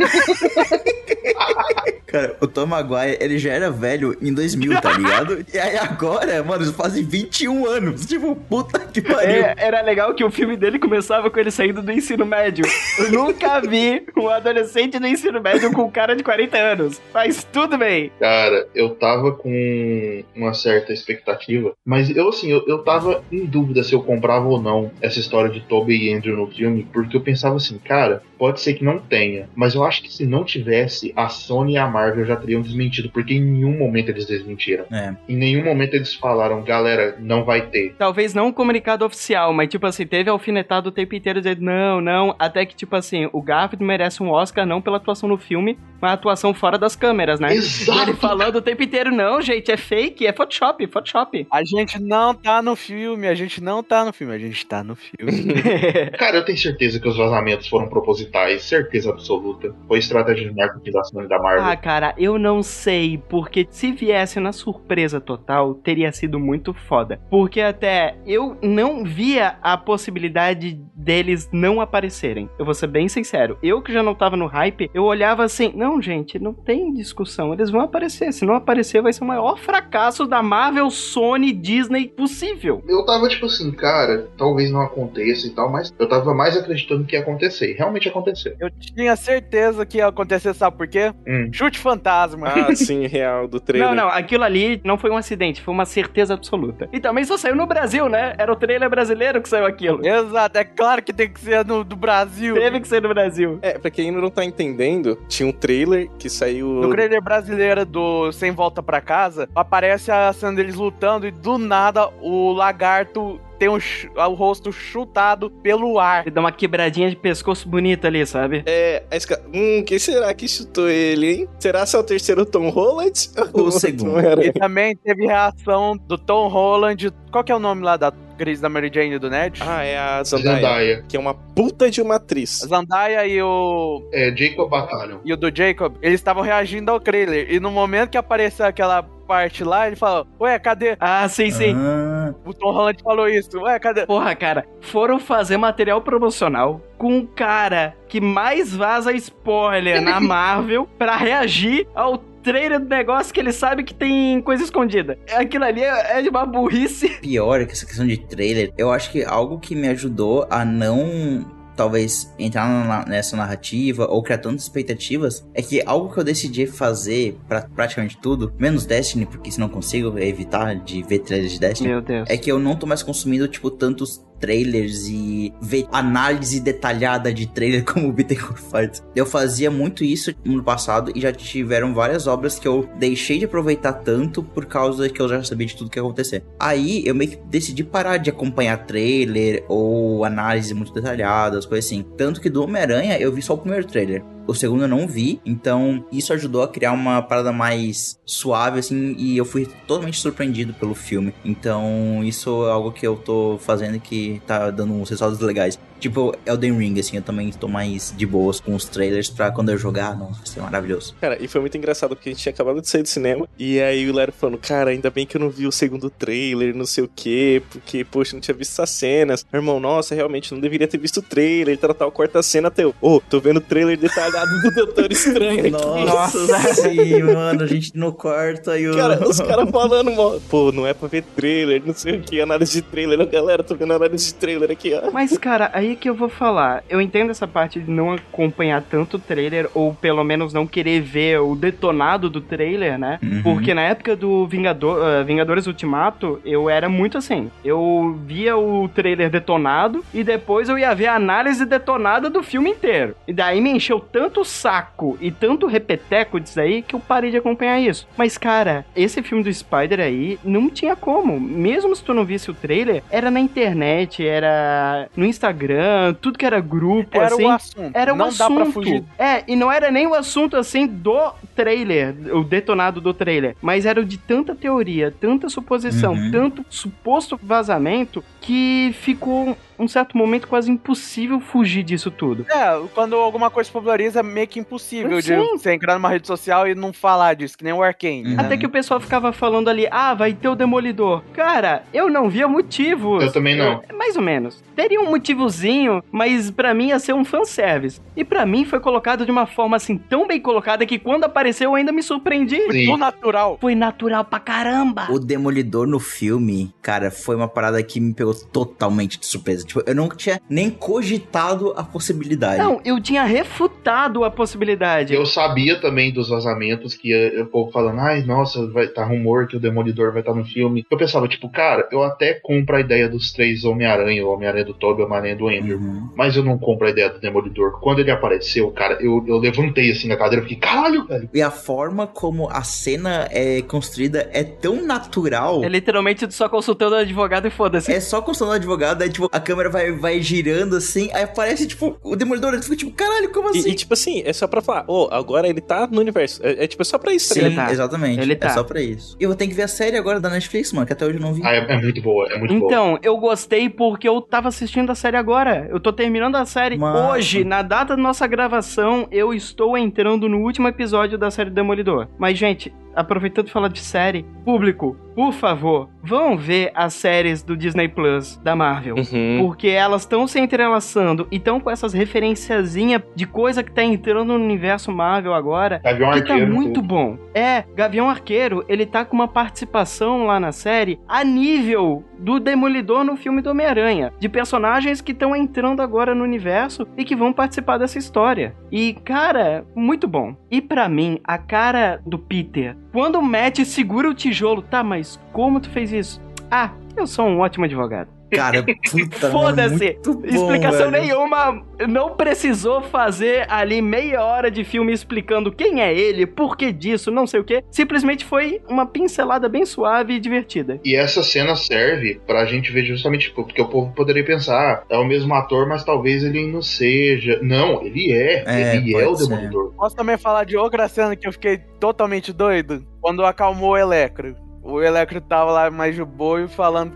Cara, o Tom Maguire, ele já era velho em 2000, tá ligado? e aí agora, mano, isso fazem 21 anos. Tipo, puta que pariu. É, era legal que o filme dele começava com ele saindo do ensino médio. Eu nunca vi um adolescente do ensino médio com um cara de 40 anos. Mas tudo bem. Cara, eu tava com uma certa expectativa, mas eu assim, eu, eu tava em dúvida se eu comprava ou não essa história de Toby e Andrew no filme, porque eu pensava assim, cara, pode ser que não tenha, mas eu acho que se não tivesse, a Sony e a Marvel já teriam desmentido, porque em nenhum momento eles desmentiram. É. Em nenhum momento eles falaram, galera, não vai ter. Talvez não um comunicado oficial, mas tipo assim, teve alfinetado o tempo inteiro dizendo não, não. Até que tipo assim, o Garfield merece um Oscar não pela atuação no filme, mas a atuação fora das câmeras, né? Exato. E ele falando o tempo inteiro, não, gente, é fake, é Photoshop, Photoshop. A gente não tá no filme, a gente não tá no filme, a gente tá no filme. Cara, eu tenho certeza que os vazamentos foram propositais, certeza absoluta. Foi estratégia de marketing da Sony da Marvel. Ah, cara, eu não sei, porque se viesse na surpresa total, teria sido muito foda. Porque até eu não via a possibilidade deles não aparecerem. Eu vou ser bem sincero. Eu que já não tava no hype, eu olhava assim, não, gente, não tem discussão, eles vão aparecer. Se não aparecer, vai ser o maior fracasso da Marvel, Sony, Disney possível. Eu tava tipo assim, cara, talvez não aconteça e tal, mas eu tava mais acreditando que ia acontecer. Realmente aconteceu. Eu tinha certeza que ia acontecer, sabe por quê? Hum. Chute de fantasma. Ah, sim, real, do trailer. Não, não, aquilo ali não foi um acidente, foi uma certeza absoluta. E também só saiu no Brasil, né? Era o trailer brasileiro que saiu aquilo. Exato, é claro que tem que ser no, do Brasil. Teve que ser no Brasil. É, pra quem ainda não tá entendendo, tinha um trailer que saiu. No trailer brasileiro do Sem Volta Pra Casa, aparece a cena deles lutando e do nada o lagarto tem um o rosto chutado pelo ar. Ele dá uma quebradinha de pescoço bonita ali, sabe? É, a esca... Hum, quem será que chutou ele, hein? Será se é o terceiro Tom Holland? O segundo. Tom Aranha? E também teve reação do Tom Holland. Qual que é o nome lá da Cris da Mary Jane e do Ned? Ah, é a Zendaya, Zendaya. Que é uma puta de uma atriz. Zendaya e o É, Jacob Batalha. e o do Jacob, eles estavam reagindo ao trailer. E no momento que apareceu aquela parte lá, ele falou: Ué, cadê? Ah, sim, sim. Ah, O Tom Holland falou isso. Ué, cadê? Porra, cara, foram fazer material promocional com o cara que mais vaza spoiler na Marvel pra reagir ao trailer do negócio que ele sabe que tem coisa escondida. Aquilo ali é é de uma burrice. pior que essa questão de trailer, eu acho que algo que me ajudou a não talvez entrar na- nessa narrativa ou criar tantas expectativas é que algo que eu decidi fazer pra praticamente tudo, menos Destiny, porque se não consigo evitar de ver trailers de Destiny, Meu Deus. é que eu não tô mais consumindo, tipo, tantos trailers e ver análise detalhada de trailer como o Bittencourt faz. Eu fazia muito isso no passado e já tiveram várias obras que eu deixei de aproveitar tanto por causa que eu já sabia de tudo que ia acontecer. Aí eu meio que decidi parar de acompanhar trailer ou análise muito detalhadas, coisas assim. Tanto que do Homem-Aranha eu vi só o primeiro trailer. O segundo eu não vi, então isso ajudou a criar uma parada mais suave, assim, e eu fui totalmente surpreendido pelo filme. Então isso é algo que eu tô fazendo que tá dando uns resultados legais. Tipo, Elden Ring, assim, eu também tô mais de boas com os trailers pra quando eu jogar, nossa, vai ser maravilhoso. Cara, e foi muito engraçado porque a gente tinha acabado de sair do cinema. E aí o Lero falando, cara, ainda bem que eu não vi o segundo trailer, não sei o quê, porque, poxa, não tinha visto essas cenas. Meu irmão, nossa, realmente não deveria ter visto o trailer, tal, tal, corta a cena até eu. Ô, tô vendo o trailer detalhado do Doutor Estranho aqui. Nossa, sim, mano, a gente no quarto aí o... Cara, os caras falando, mó, pô, não é pra ver trailer, não sei o que, análise de trailer. Não, galera, tô vendo análise de trailer aqui, ó. Mas, cara, aí que eu vou falar. Eu entendo essa parte de não acompanhar tanto o trailer, ou pelo menos não querer ver o detonado do trailer, né? Uhum. Porque na época do Vingador, ah, Vingadores Ultimato, eu era muito assim. Eu via o trailer detonado e depois eu ia ver a análise detonada do filme inteiro. E daí me encheu tanto o saco e tanto repeteco disso aí que eu parei de acompanhar isso. Mas, cara, esse filme do Spider aí não tinha como. Mesmo se tu não visse o trailer, era na internet, era no Instagram, tudo que era grupo, Era assim. o assunto. Era o não assunto. dá pra fugir. É, e não era nem o assunto assim do trailer, o detonado do trailer, mas era o de tanta teoria, tanta suposição, Uhum. tanto suposto vazamento que ficou um certo momento quase impossível fugir disso tudo. É, quando alguma coisa populariza, é meio que impossível de Sim. você entrar numa rede social e não falar disso, que nem o Arkane. Uhum. Até que o pessoal ficava falando ali, ah, vai ter o Demolidor. Cara, eu não via motivos. Eu também não. Eu- mais ou menos. Teria um motivozinho, mas pra mim ia ser um fanservice. E pra mim foi colocado de uma forma assim, tão bem colocada que quando apareceu eu ainda me surpreendi. Sim. Tão natural. Foi natural pra caramba. O Demolidor no filme, cara, foi uma parada que me pegou totalmente de surpresa. Tipo, eu não tinha nem cogitado a possibilidade. Não, eu tinha refutado a possibilidade. Eu sabia também dos vazamentos que ia- o povo falando, ai, nossa, vai tá rumor que o Demolidor vai estar no filme. Eu pensava, tipo, cara, eu até compro a ideia dos três Homem-Aranha, o Homem-Aranha do Tobey, o Homem-Aranha do Andrew. Uhum. Mas eu não compro a ideia do Demolidor. Quando ele apareceu, cara, eu, eu levantei assim na cadeira e fiquei, caralho, velho. E a forma como a cena é construída é tão natural. É literalmente só consultando o advogado e foda-se. É só construindo o advogado, aí, tipo, a câmera vai, vai girando assim, aí aparece, tipo, o Demolidor, ele fica tipo, caralho, como assim? E, e, tipo assim, é só pra falar, ô, agora ele tá no universo. É, é, tipo, é só pra isso, tá Sim, tá. exatamente. Ele É tá. só pra isso. E eu vou ter que ver a série agora da Netflix, mano, que até hoje eu não vi. Ah, é, é muito boa, é muito boa. Então, eu gostei porque eu tava assistindo a série agora. Eu tô terminando a série hoje, na data da nossa gravação, eu estou entrando no último episódio da série Demolidor. Mas, gente, aproveitando de falar de série, público, por favor, vão ver as séries do Disney Plus da Marvel. Uhum. Porque elas estão se entrelaçando e estão com essas referenciazinhas de coisa que tá entrando no universo Marvel agora. Gavião Que tá Arqueiro. muito tudo. bom. É, Gavião Arqueiro, ele tá com uma participação lá na série a nível do Demolidor no filme do Homem-Aranha. De personagens que estão entrando agora no universo e que vão participar dessa história. E, cara, muito bom. E pra mim, a cara do Peter, quando o Matt segura o tijolo, tá, mas como tu fez isso? Ah, eu sou um ótimo advogado. Cara, puta, Foda-se. Explicação velho. nenhuma. Não precisou fazer ali meia hora de filme explicando quem é ele, por que disso, não sei o que. Simplesmente foi uma pincelada bem suave e divertida. E essa cena serve pra gente ver justamente tipo, porque o povo poderia pensar, ah, é o mesmo ator, mas talvez ele não seja. Não, ele é. É, ele é o ser. Demolidor. Posso também falar de outra cena que eu fiquei totalmente doido? Quando acalmou o Electro. O Electro tava lá mais de boa falando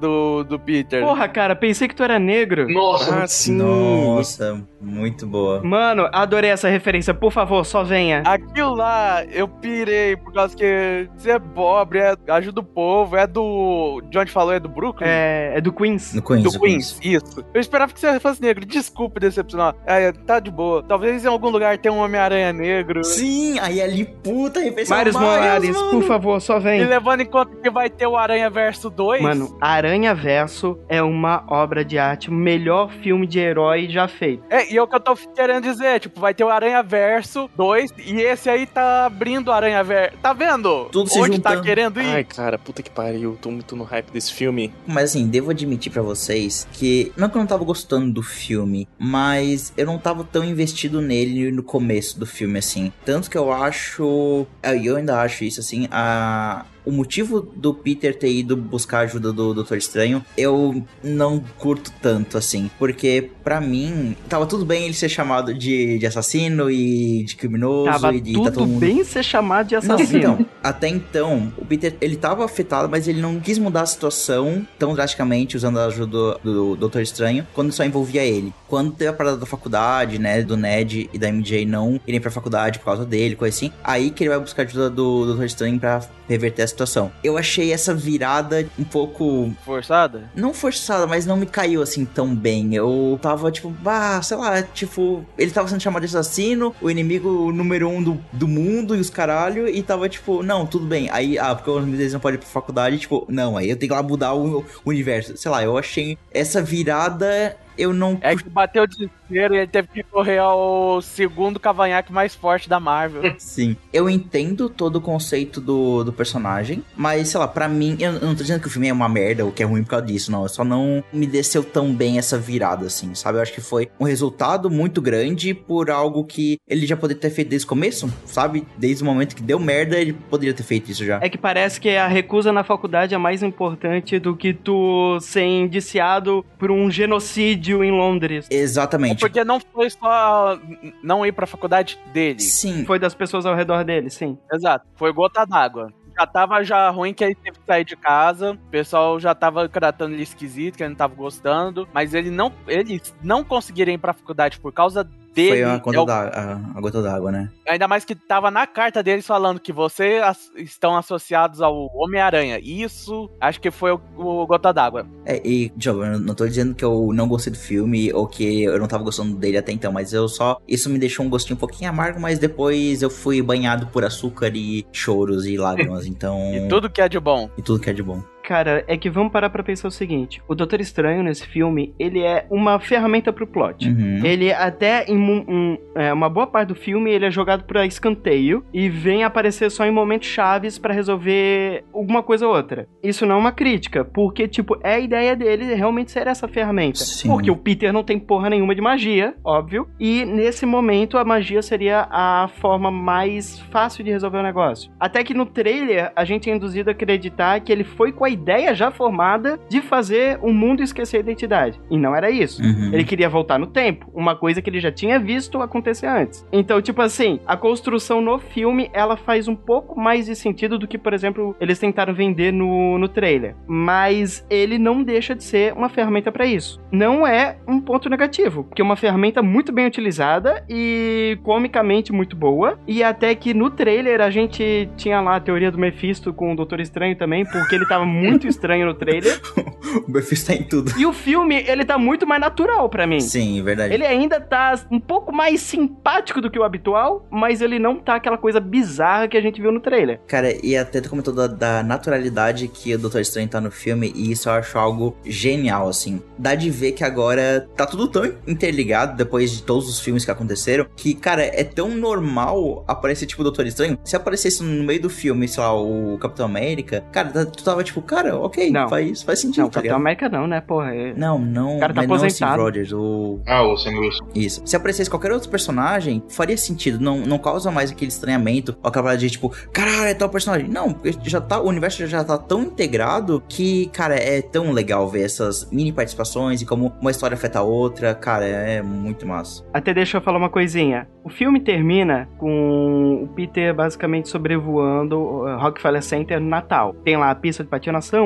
do, do Peter. Porra, cara, pensei que tu era negro. Nossa, Ah, sim. Nossa, muito boa. Mano, adorei essa referência. Por favor, só venha. Aquilo lá, eu pirei, por causa que você é pobre, é, ajuda o povo, é do. De onde falou? É do Brooklyn? É, é do Queens. No Queens, Do no Queens, isso. Eu esperava que você fosse negro. Desculpe decepcionar. É, tá de boa. Talvez em algum lugar tenha um Homem-Aranha negro. Sim, aí ali, puta, referência Miles, Morales, por favor, só E vem. levando em conta que vai ter o Aranha Verso 2. Mano, Aranha Verso é uma obra de arte, o melhor filme de herói já feito. É, e é o que eu tô querendo dizer, tipo, vai ter o Aranha Verso 2 e esse aí tá abrindo o Aranha Verso. Tá vendo? Tudo se Onde tá querendo ir? Ai, cara, puta que pariu. Tô muito no hype desse filme. Mas assim, devo admitir pra vocês que não que eu não tava gostando do filme, mas eu não tava tão investido nele no começo do filme assim. Tanto que eu acho, é, eu ainda acho isso assim, a o motivo do Peter ter ido buscar a ajuda do Doutor Estranho, eu não curto tanto assim, porque pra mim tava tudo bem ele ser chamado de, de assassino e de criminoso Tava e de tudo tá todo mundo bem ser chamado de não, assassino. então, até então, o Peter, ele tava afetado, mas ele não quis mudar a situação tão drasticamente usando a ajuda do, do Doutor Estranho, quando só envolvia ele. Quando teve a parada da faculdade, né, do Ned e da MJ não irem pra faculdade por causa dele, coisa assim, aí que ele vai buscar ajuda do Doutor Estranho pra reverter a situação. Eu achei essa virada um pouco Forçada? não forçada, mas não me caiu assim tão bem. Eu tava tipo, bah, sei lá, tipo, ele tava sendo chamado de assassino, o inimigo número um do, do mundo e os caralho, e tava tipo, não, tudo bem. Aí, ah, porque os deles não podem ir pra faculdade, tipo, não, aí eu tenho que lá mudar o, o universo. Sei lá, eu achei essa virada. Eu não. É que bateu o desespero e ele teve que correr ao segundo cavanhaque mais forte da Marvel. Sim. Eu entendo todo o conceito do, do personagem, mas, sei lá, pra mim, eu, não tô dizendo que o filme é uma merda ou que é ruim por causa disso, não. Só não me desceu tão bem essa virada, assim, sabe? Eu acho que foi um resultado muito grande por algo que ele já poderia ter feito desde o começo, sabe? Desde o momento que deu merda, ele poderia ter feito isso já. É que parece que a recusa na faculdade é mais importante do que tu ser indiciado por um genocídio em Londres. Exatamente. Porque não foi só não ir pra faculdade dele. Sim. Foi das pessoas ao redor dele, sim. Exato. Foi gota d'água. Já tava já ruim que ele teve que sair de casa. O pessoal já tava tratando ele esquisito, que ele não tava gostando. Mas ele não, eles não conseguiram ir pra faculdade por causa dele. Foi a, É o- da, a, a gota d'água, né? Ainda mais que tava na carta deles falando que vocês as- estão associados ao Homem-Aranha. Isso, acho que foi o, o gota d'água. É, e, Diogo, eu não tô dizendo que eu não gostei do filme ou que eu não tava gostando dele até então, mas eu só. Isso me deixou um gostinho um pouquinho amargo, mas depois eu fui banhado por açúcar e choros e lágrimas, então. E tudo que é de bom. E tudo que é de bom. Cara, é que vamos parar pra pensar o seguinte: o Doutor Estranho nesse filme, ele é uma ferramenta pro plot. Uhum. Ele até em mu- um- é, uma boa parte do filme ele é jogado pra escanteio e vem aparecer só em momentos chaves pra resolver alguma coisa ou outra. Isso não é uma crítica, porque tipo é a ideia dele realmente ser essa ferramenta. Sim. Porque o Peter não tem porra nenhuma de magia, óbvio, e nesse momento a magia seria a forma mais fácil de resolver o negócio. Até que no trailer a gente é induzido a acreditar que ele foi com a ideia já formada de fazer o mundo esquecer a identidade. E não era isso. Uhum. Ele queria voltar no tempo, uma coisa que ele já tinha visto acontecer antes. Então, tipo assim, a construção no filme, ela faz um pouco mais de sentido do que, por exemplo, eles tentaram vender no, no trailer. Mas ele não deixa de ser uma ferramenta para isso. Não é um ponto negativo, porque é uma ferramenta muito bem utilizada e comicamente muito boa. E até que no trailer a gente tinha lá a teoria do Mephisto com o Doutor Estranho também, porque ele tava muito estranho no trailer. o Mephisto tá em tudo. E o filme, ele tá muito mais natural para mim. Sim, verdade. Ele ainda tá um pouco mais simpático do que o habitual, mas ele não tá aquela coisa bizarra que a gente viu no trailer. Cara, e até tu comentou da, da naturalidade que o Doutor Estranho tá no filme, e isso eu acho algo genial, assim. Dá de ver que agora tá tudo tão interligado depois de todos os filmes que aconteceram, que, cara, é tão normal aparecer, tipo, o Doutor Estranho. Se aparecesse no meio do filme, sei lá, o Capitão América, cara, tá, tu tava tipo, cara, ok, Não. faz, faz sentido, Não, tá Capitão? América não, né, porra? É- Não, não, O cara tá mas não o aposentado. Rogers, o... Ah, o Sam Wilson. Isso. Se aparecesse qualquer outro personagem, faria sentido. Não, não causa mais aquele estranhamento. Ou aquela parada de tipo, caralho, é tal personagem. Não, porque já tá, o universo já tá tão integrado que, cara, é tão legal ver essas mini participações e como uma história afeta a outra. Cara, é muito massa. Até deixa eu falar uma coisinha. O filme termina com o Peter basicamente sobrevoando o Rockefeller Center no Natal. Tem lá a pista de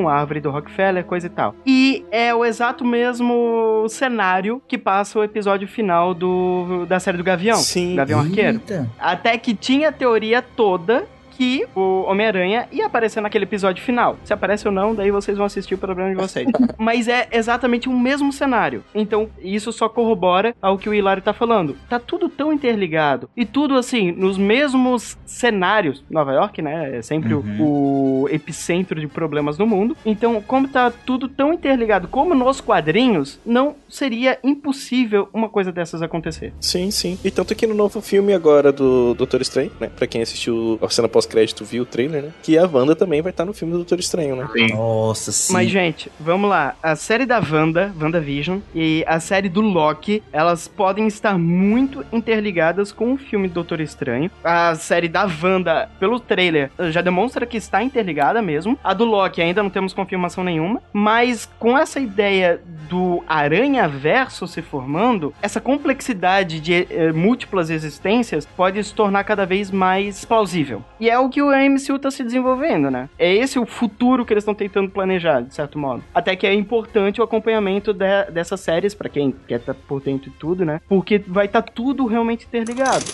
a árvore do Rockefeller, coisa e tal. E é o exato mesmo cenário que passa o episódio final do, da série do Gavião. Sim. Gavião Arqueiro. Eita. Até que tinha a teoria toda que o Homem-Aranha ia aparecer naquele episódio final. Se aparece ou não, daí vocês vão assistir o problema de vocês. Mas é exatamente o mesmo cenário. Então, isso só corrobora ao que o Hilário tá falando. Tá tudo tão interligado. E tudo assim, nos mesmos cenários. Nova York, né? É sempre o- Uhum. o epicentro de problemas no mundo. Então, como tá tudo tão interligado como nos quadrinhos, não seria impossível uma coisa dessas acontecer. Sim, sim. E tanto que no novo filme agora do Doutor Estranho, né? Pra quem assistiu a cena pós-crédito viu o trailer, né? Que a Wanda também vai estar no filme do Doutor Estranho, né? Sim. Nossa, sim. Mas, gente, vamos lá. A série da Wanda, WandaVision, e a série do Loki, elas podem estar muito interligadas com o filme Doutor Estranho. A série da Wanda, pelo trailer, já demonstra que está interligada mesmo. A do Loki ainda não temos confirmação nenhuma. Mas com essa ideia do Aranha-Verso se formando, essa complexidade de eh, múltiplas existências pode se tornar cada vez mais plausível. E é o que o MCU tá se desenvolvendo, né? É esse o futuro que eles estão tentando planejar, de certo modo. Até que é importante o acompanhamento de- dessas séries, pra quem quer estar por dentro de tudo, né? Porque vai estar tudo realmente interligado.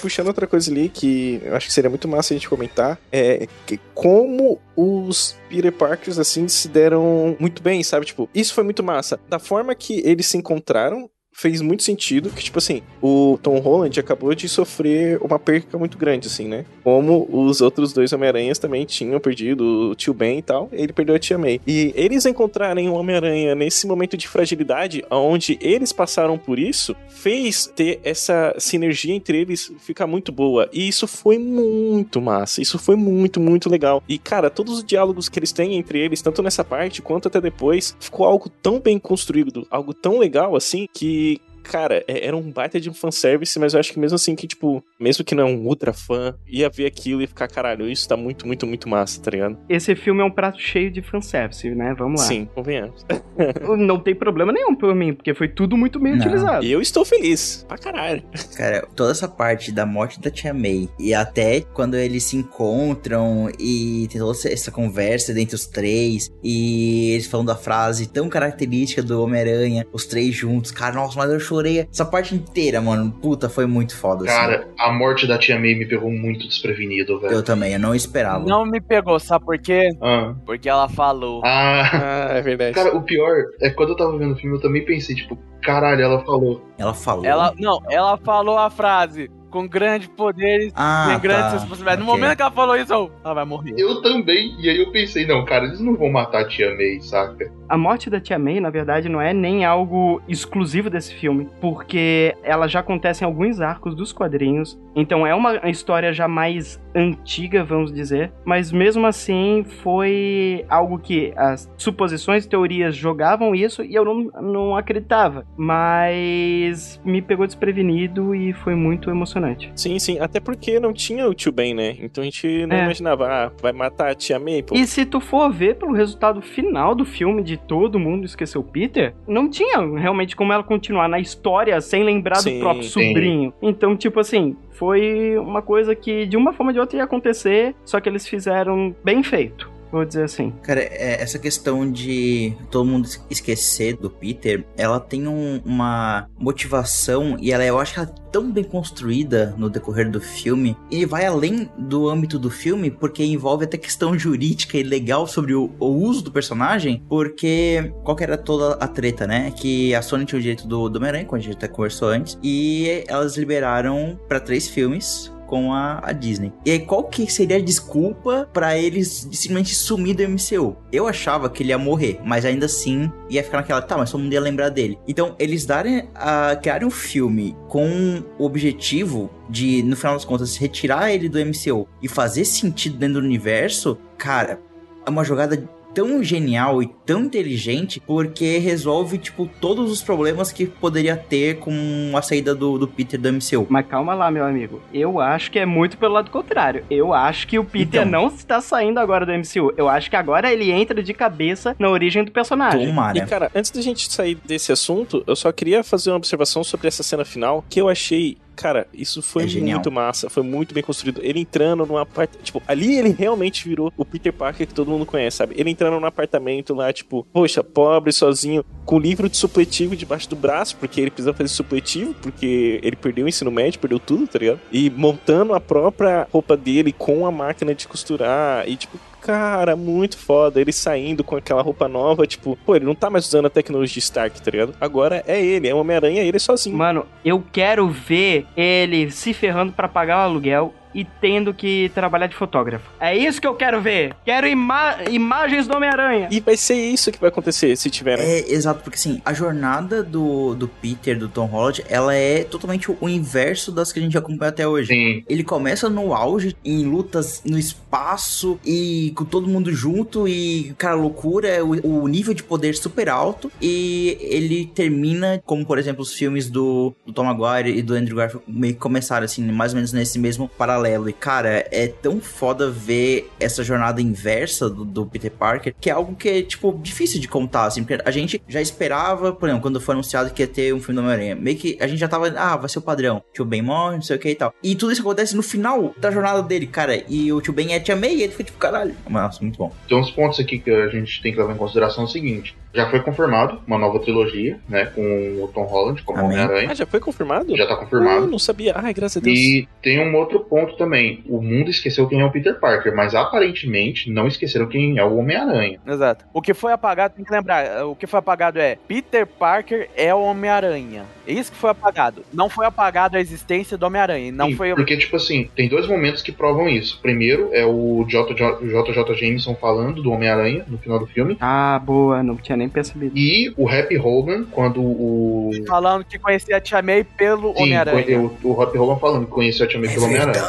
Puxando outra coisa ali que eu acho que seria muito massa a gente comentar é que como os Peter Parkers assim se deram muito bem, sabe? Tipo, isso foi muito massa. Da forma que eles se encontraram, fez muito sentido que, tipo assim, o Tom Holland acabou de sofrer uma perca muito grande, assim, né? Como os outros dois Homem-Aranhas também tinham perdido o tio Ben e tal, ele perdeu a tia May. E eles encontrarem o Homem-Aranha nesse momento de fragilidade, onde eles passaram por isso, fez ter essa sinergia entre eles ficar muito boa. E isso foi muito massa, isso foi muito, muito legal. E, cara, todos os diálogos que eles têm entre eles, tanto nessa parte quanto até depois, ficou algo tão bem construído, algo tão legal assim, que cara, é- era um baita de um fanservice, mas eu acho que mesmo assim que, tipo, mesmo que não é um ultra fã, ia ver aquilo e ficar, caralho, isso tá muito, muito, muito massa, tá ligado? Esse filme é um prato cheio de fanservice, né? Vamos lá. Sim, convenhamos. Não tem problema nenhum por mim, porque foi tudo muito bem Não. utilizado. E eu estou feliz, pra caralho. Cara, toda essa parte da morte da Tia May e até quando eles se encontram e tem toda essa- conversa dentre os três e eles falando da frase tão característica do Homem-Aranha, os três juntos. Cara, nossa, mas eu chorei essa parte inteira, mano. Puta, foi muito foda. assim. Cara, a morte da tia May me pegou muito desprevenido, velho. eu também, eu não esperava. Não me pegou, sabe por quê? Ah. Porque ela falou. Ah. Ah, é verdade. Cara, o pior é que quando eu tava vendo o filme, eu também pensei, tipo, caralho, ela falou. Ela falou. Ela, não, ela falou a frase. Com grandes poderes, ah, tem grandes tá. responsabilidades. No Ok. momento que ela falou isso, eu, ela vai morrer. Eu também. E aí eu pensei, não, cara, eles não vão matar a tia May, saca? A morte da Tia May, na verdade, não é nem algo exclusivo desse filme, porque ela já acontece em alguns arcos dos quadrinhos, então é uma história já mais antiga, vamos dizer, mas mesmo assim foi algo que as suposições e teorias jogavam isso e eu não, não acreditava, mas me pegou desprevenido e foi muito emocionante impressionante. Sim, sim. Até porque não tinha o tio Ben, né? Então a gente não É. imaginava, ah, vai matar a tia May, pô. E se tu for ver pelo resultado final do filme de todo mundo esqueceu o Peter, não tinha realmente como ela continuar na história sem lembrar Sim, do próprio sim. sobrinho. Então, tipo assim, foi uma coisa que de uma forma ou de outra ia acontecer, só que eles fizeram bem feito. Vou dizer assim. Cara, é, essa questão de todo mundo es- esquecer do Peter, ela tem um- uma motivação e ela, eu acho que ela é tão bem construída no decorrer do filme e vai além do âmbito do filme porque envolve até questão jurídica e legal sobre o, o uso do personagem, porque qual que era toda a treta, né? Que a Sony tinha o direito do, do Homem-Aranha, como a gente até conversou antes, e elas liberaram pra três filmes com a, a Disney. E aí, qual que seria a desculpa pra eles simplesmente sumir do MCU? Eu achava que ele ia morrer, mas ainda assim ia ficar naquela, tá, mas todo mundo ia lembrar dele. Então, eles darem a criarem um filme com o objetivo de, no final das contas, retirar ele do MCU e fazer sentido dentro do universo, cara, é uma jogada tão genial e tão inteligente porque resolve, tipo, todos os problemas que poderia ter com a saída do, do Peter do MCU. Mas calma lá, meu amigo. Eu acho que é muito pelo lado contrário. Eu acho que o Peter Então. não está saindo agora do MCU. Eu acho que agora ele entra de cabeça na origem do personagem. Tomara. E, cara, antes da gente sair desse assunto, eu só queria fazer uma observação sobre essa cena final que eu achei. Cara, isso foi É muito massa, foi muito bem construído. Ele entrando num apartamento. Tipo, ali ele realmente virou o Peter Parker que todo mundo conhece, sabe? Ele entrando num apartamento lá, tipo, poxa, pobre, sozinho, com livro de supletivo debaixo do braço, porque ele precisa fazer supletivo, porque ele perdeu o ensino médio, perdeu tudo, tá ligado? E montando a própria roupa dele com a máquina de costurar. E, tipo, Cara, muito foda. Ele saindo com aquela roupa nova, tipo, pô, ele não tá mais usando a tecnologia Stark, tá ligado? Agora é ele, é Homem-Aranha, ele sozinho. Mano, eu quero ver ele se ferrando pra pagar o aluguel e tendo que trabalhar de fotógrafo. É isso que eu quero ver. Quero ima imagens do Homem-Aranha. E vai ser isso que vai acontecer se tiver, né? É, exato, porque assim, a jornada do, do Peter, do Tom Holland, ela é totalmente o inverso das que a gente acompanha até hoje. Sim. Ele começa no auge, em lutas no espaço e com todo mundo junto e, cara, loucura, é o, o nível de poder super alto e ele termina, como por exemplo os filmes do, do Tom Maguire e do Andrew Garfield meio que começaram assim, mais ou menos nesse mesmo paralelo. E, cara, é tão foda ver essa jornada inversa do, do Peter Parker, que é algo que é, tipo, difícil de contar, assim, porque a gente já esperava, por exemplo, quando foi anunciado que ia ter um filme do Homem-Aranha, meio que a gente já tava, ah, vai ser o padrão, tio Ben morre, não sei o que e tal. E tudo isso acontece no final da jornada dele, cara, e o tio Ben é a tia May, e ele fica tipo, caralho. Nossa, muito bom. Tem uns pontos aqui que a gente tem que levar em consideração é o seguinte. Já foi confirmado uma nova trilogia, né? Com o Tom Holland como. Homem-Aranha. Ah, já foi confirmado? Já tá Ah, confirmado. não sabia. Ai, graças a Deus. E tem um outro ponto também. O mundo esqueceu quem é o Peter Parker, mas aparentemente não esqueceram quem é o Homem-Aranha. Exato. O que foi apagado, tem que lembrar, o que foi apagado é Peter Parker é o Homem-Aranha. É isso que foi apagado. Não foi apagado a existência do Homem-Aranha. Não Sim, foi. Porque, tipo assim, tem dois momentos que provam isso. Primeiro é o JJ, Jameson falando do Homem-Aranha no final do filme. Ah, boa, não tinha nem percebido. E o Happy Hogan, quando o. Falando que conhecia a Tia May pelo Homem-Aranha. o, o Happy Hogan falando que conheceu a Tia May É pelo Homem-Aranha.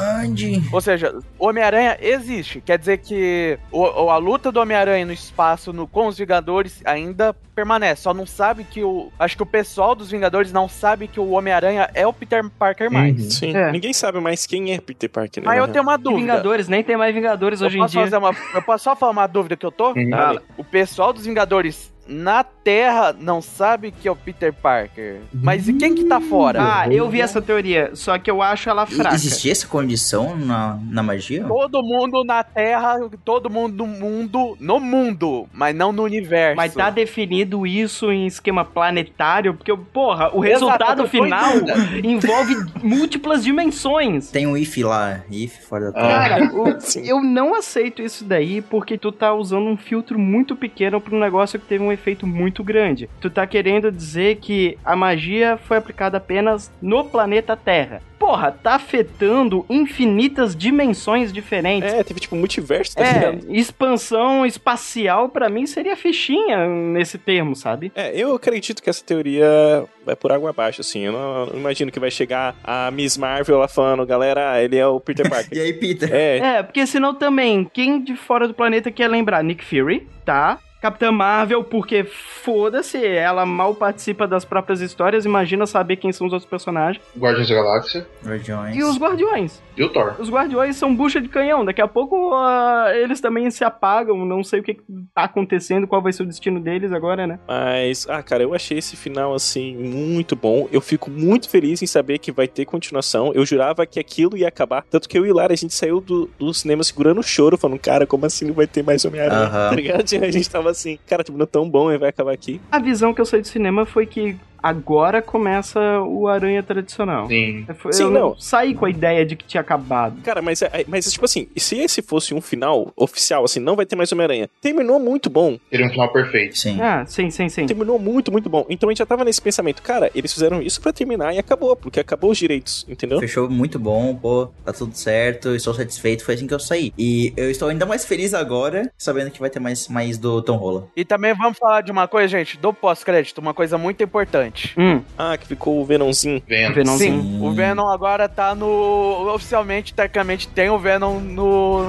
Ou seja, o Homem-Aranha existe. Quer dizer que o, o- a luta do Homem-Aranha no espaço no- com os Vingadores ainda permanece. Só não sabe que o. Acho que o pessoal dos Vingadores não sabe que o Homem-Aranha é o Peter Parker mais. Uhum. Sim, É. ninguém sabe mais quem é Peter Parker, né? Mas eu tenho uma dúvida. Vingadores, nem tem mais Vingadores Eu hoje em posso, dia. uma, eu posso só falar uma dúvida que eu tô? Uhum. Fala. O pessoal dos Vingadores na Terra não sabe que é o Peter Parker. Mas e quem que tá fora? Ah, eu vi essa teoria, só que eu acho ela fraca. Existia essa condição na, na magia? Todo mundo na Terra, todo mundo no mundo, no mundo, mas não no universo. Mas tá definido isso em esquema planetário, porque, porra, o Exato, resultado eu em final envolve múltiplas dimensões. Tem um if lá, if fora da. Terra. Cara, o- Sim. eu não aceito isso daí porque tu tá usando um filtro muito pequeno pra um negócio que teve um efeito muito grande. Tu tá querendo dizer que a magia foi aplicada apenas no planeta Terra. Porra, tá afetando infinitas dimensões diferentes. É, teve tipo multiverso, tá É, ligado? expansão espacial pra mim seria fichinha nesse termo, sabe? É, eu acredito que essa teoria vai por água abaixo, assim. Eu não, não imagino que vai chegar a Miss Marvel lá falando, galera, ele é o Peter E Parker. aí, Peter? é, É, porque senão também, quem de fora do planeta quer lembrar? Nick Fury, tá? Capitã Marvel, porque foda-se, ela mal participa das próprias histórias, imagina saber quem são os outros personagens. Guardiões da Galáxia Guardiões. E os Guardiões. E o Thor. Os Guardiões são bucha de canhão, daqui a pouco ah, eles também se apagam, não sei o que que tá acontecendo, qual vai ser o destino deles agora, né? Mas, ah, cara, eu achei esse final, assim, muito bom. Eu fico muito feliz em saber que vai ter continuação. Eu jurava que aquilo ia acabar. Tanto que eu e Lara, a gente saiu do, do cinema segurando o choro, falando, cara, como assim não vai ter mais Homem-Aranha? Aham. Tá ligado? A gente tava assim, cara, tipo, não é tão bom, vai acabar aqui. A visão que eu saí do cinema foi que agora começa o Aranha tradicional. Sim. Foi- Sim, eu não. saí com a ideia de que tinha acabado. Cara, mas, é- mas tipo assim, se esse fosse um final oficial, assim, não vai ter mais Homem-Aranha. Terminou muito bom. Seria um final perfeito. Sim. Ah, sim, sim, sim. Terminou muito, muito bom. Então a gente já tava nesse pensamento, cara, eles fizeram isso pra terminar e acabou, porque acabou os direitos, entendeu? Fechou muito bom, pô, tá tudo certo, estou satisfeito, foi assim que eu saí. E eu estou ainda mais feliz agora, sabendo que vai ter mais, mais do Tom Holland. E também vamos falar de uma coisa, gente, do pós-crédito, uma coisa muito importante. Hum, Ah, que ficou o Venomzinho. Vendo. Venomzinho. Sim, o Venom agora tá no. Oficialmente, tecnicamente, tem o Venom no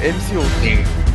MCU. Sim.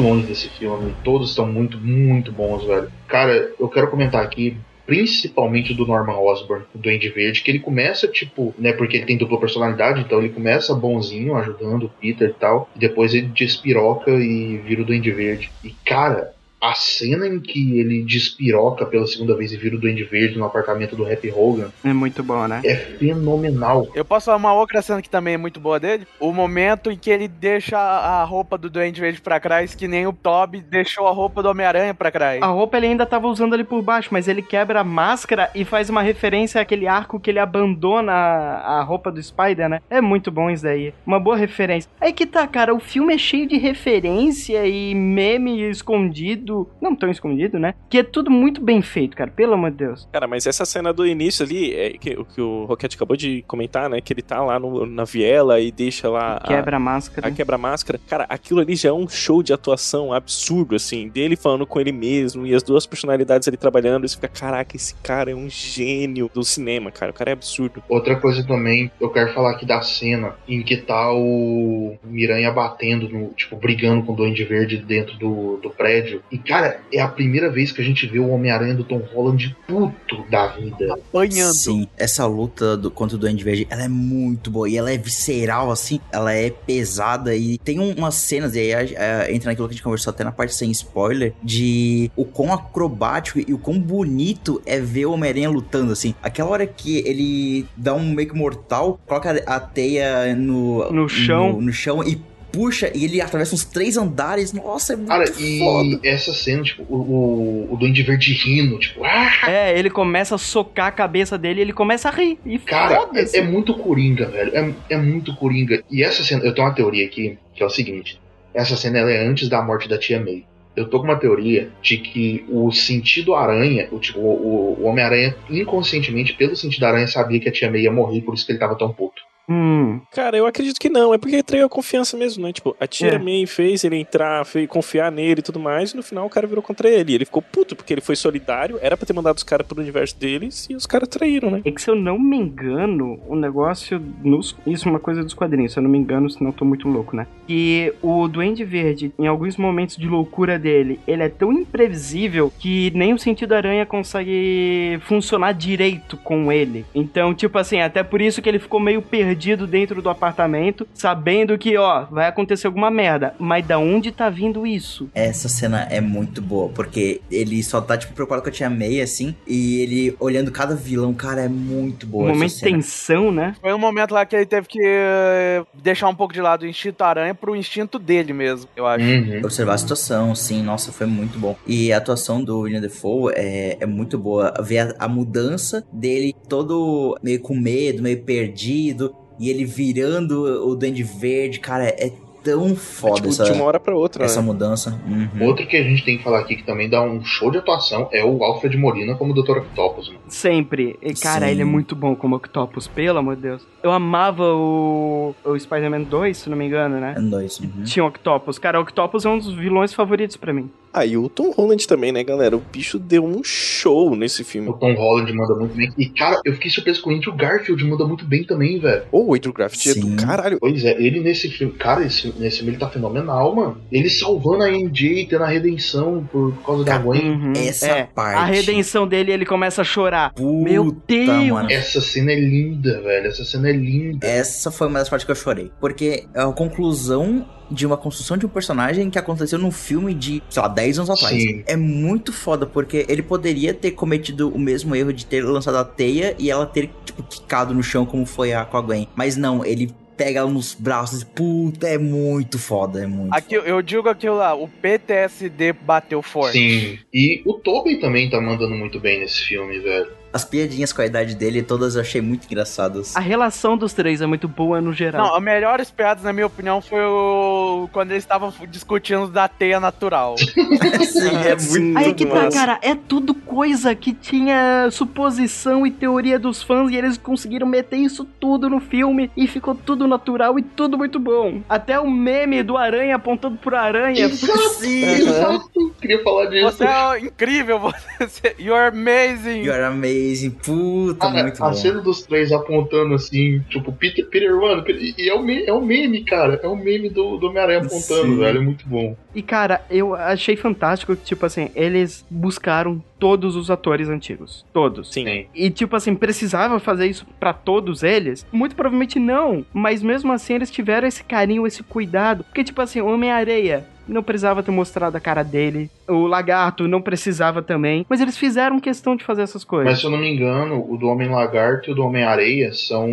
Vilões desse filme, todos estão muito, muito bons, velho. Cara, eu quero comentar aqui, principalmente do Norman Osborn, o Duende Verde, que ele começa, tipo, né, porque ele tem dupla personalidade, então ele começa bonzinho, ajudando o Peter e tal, e depois ele despiroca e vira o Duende Verde. E, cara, a cena em que ele despiroca pela segunda vez e vira o Duende Verde no apartamento do Happy Hogan é muito bom, né? é fenomenal. Eu posso falar uma outra cena que também é muito boa dele? O momento em que ele deixa a roupa do Duende Verde pra trás, que nem o Toby deixou a roupa do Homem-Aranha pra trás. A roupa ele ainda tava usando ali por baixo, mas ele quebra a máscara e faz uma referência àquele arco que ele abandona a a roupa do Spider, né? É muito bom isso daí. Uma boa referência. Aí que tá, cara, o filme é cheio de referência e meme escondido. Não tão escondido, né? Que é tudo muito bem feito, cara. Pelo amor de Deus. Cara, mas essa cena do início ali, é que, o que o Rocket acabou de comentar, né? Que ele tá lá no- na viela e deixa lá a- Quebra a máscara. a quebra-máscara. Cara, aquilo ali já é um show de atuação absurdo, assim, dele falando com ele mesmo e as duas personalidades ali trabalhando. Você fica, caraca, esse cara é um gênio do cinema, cara. O cara é absurdo. Outra coisa também, eu quero falar aqui da cena em que tá o Miranha batendo, no, tipo, brigando com o Duende Verde dentro do, do prédio. E, cara, é a primeira vez que a gente vê o Homem-Aranha do Tom Holland puto da vida. Apanhando. Sim, essa luta do, contra o Duende Verde, ela é muito boa. E ela é visceral, assim, ela é pesada. E tem um- umas cenas, e aí é, entra naquilo que a gente conversou até na parte sem spoiler, de o quão acrobático e o quão bonito é ver o Homem-Aranha lutando, assim. Aquela hora que ele dá um meio que mortal, coloca a teia no, No chão. no, no chão e puxa, e ele atravessa uns três andares. Nossa, é muito Cara, e foda. essa cena, tipo, o, o, o Duende Verde rindo, tipo, ah! É, ele começa a socar a cabeça dele e ele começa a rir. E Cara, é, é muito coringa, velho. É, é muito coringa. E essa cena, eu tenho uma teoria aqui, que é o seguinte: essa cena ela é antes da morte da tia May. Eu tô com uma teoria de que o sentido aranha, o, tipo, o, o Homem-Aranha, inconscientemente, pelo sentido aranha, sabia que a tia May ia morrer, por isso que ele tava tão puto. Hum, Cara, eu acredito que não. É porque traiu a confiança mesmo, né? Tipo, a tia É. May fez ele entrar, fez confiar nele e tudo mais, e no final o cara virou contra ele. Ele ficou puto, porque ele foi solidário, era pra ter mandado os caras pro universo deles, e os caras traíram, né? É que se eu não me engano, o negócio. Nos, isso é uma coisa dos quadrinhos, se eu não me engano, senão eu tô muito louco, né? Que o Duende Verde, em alguns momentos de loucura dele, ele é tão imprevisível que nem o sentido aranha consegue funcionar direito com ele. Então, tipo assim, até por isso que ele ficou meio perdido dentro do apartamento, sabendo que, ó, vai acontecer alguma merda. Mas da onde tá vindo isso? Essa cena é muito boa, porque ele só tá, tipo, preocupado com a tia May, assim, e ele olhando cada vilão, cara, é muito boa um essa momento de tensão, né? Foi um momento lá que ele teve que eh, deixar um pouco de lado o instinto aranha pro instinto dele mesmo, eu acho. Uhum. Observar a situação, sim, nossa, foi muito bom. E a atuação do William Defoe é, é muito boa. Ver a, a mudança dele todo meio com medo, meio perdido, e ele virando o Duende Verde, cara, é tão É, foda tipo, essa, de uma hora pra outra, essa né? mudança. Uhum. Outro que a gente tem que falar aqui que também dá um show de atuação é o Alfred Molina como Dr. Octopus, mano. Sempre. E, cara, Sim. ele é muito bom como Octopus, pelo amor de Deus. Eu amava o, o Spider-Man 2, se não me engano, né? É dois. Uhum. Tinha o Octopus. Cara, o Octopus é um dos vilões favoritos pra mim. Ah, e o Tom Holland também, né, galera? O bicho deu um show nesse filme. O Tom Holland manda muito bem. E, cara, eu fiquei surpreso com o Andrew Garfield manda muito bem também, velho. Ô, o Andrew Graft é Sim. do caralho. Pois é, ele nesse filme, cara, esse, nesse filme ele tá fenomenal, mano. Ele salvando a MJ, tendo a redenção por, causa da Gwen. Uhum. Essa é, parte. A redenção dele, ele começa a chorar. Puta, Meu Deus! mano. Essa cena é linda, velho. Essa cena é linda. Essa foi uma das partes que eu chorei. Porque é a conclusão de uma construção de um personagem que aconteceu num filme de, sei lá, 10 anos atrás. Sim. É muito foda, porque ele poderia ter cometido o mesmo erro de ter lançado a teia e ela ter, tipo, quicado no chão como foi a com a Gwen. Mas não, ele pega ela nos braços e, puta, é muito foda, é muito Aqui, eu digo aquilo lá, o PTSD bateu forte. Sim. E o Tobey também tá mandando muito bem nesse filme, velho. As piadinhas com a idade dele, todas eu achei muito engraçadas. A relação dos três é muito boa no geral. Não, as melhores piadas, na minha opinião, foi o... quando eles estavam discutindo da teia natural. Sim, é muito Aí que tá, cara, é tudo coisa que tinha suposição e teoria dos fãs e eles conseguiram meter isso tudo no filme e ficou tudo natural e tudo muito bom. Até o meme do aranha apontando pro aranha. Sim. Exato. Queria falar disso. Você é incrível, você... You're amazing. You amazing. Puta, Cara, muito a bom. cena dos três apontando assim, tipo, Peter, Peter One, Peter- e é o, me- é o meme, cara. É o meme do, do Homem-Aranha apontando, Sim. velho. É muito bom. E cara, eu achei fantástico que, tipo assim, eles buscaram todos os atores antigos. Todos. Sim. E, tipo assim, precisava fazer isso pra todos eles? Muito provavelmente não. Mas mesmo assim, eles tiveram esse carinho, esse cuidado. Porque, tipo assim, o Homem-Areia não precisava ter mostrado a cara dele. O Lagarto não precisava também. Mas eles fizeram questão de fazer essas coisas. Mas se eu não me engano, o do Homem-Lagarto e o do Homem-Areia são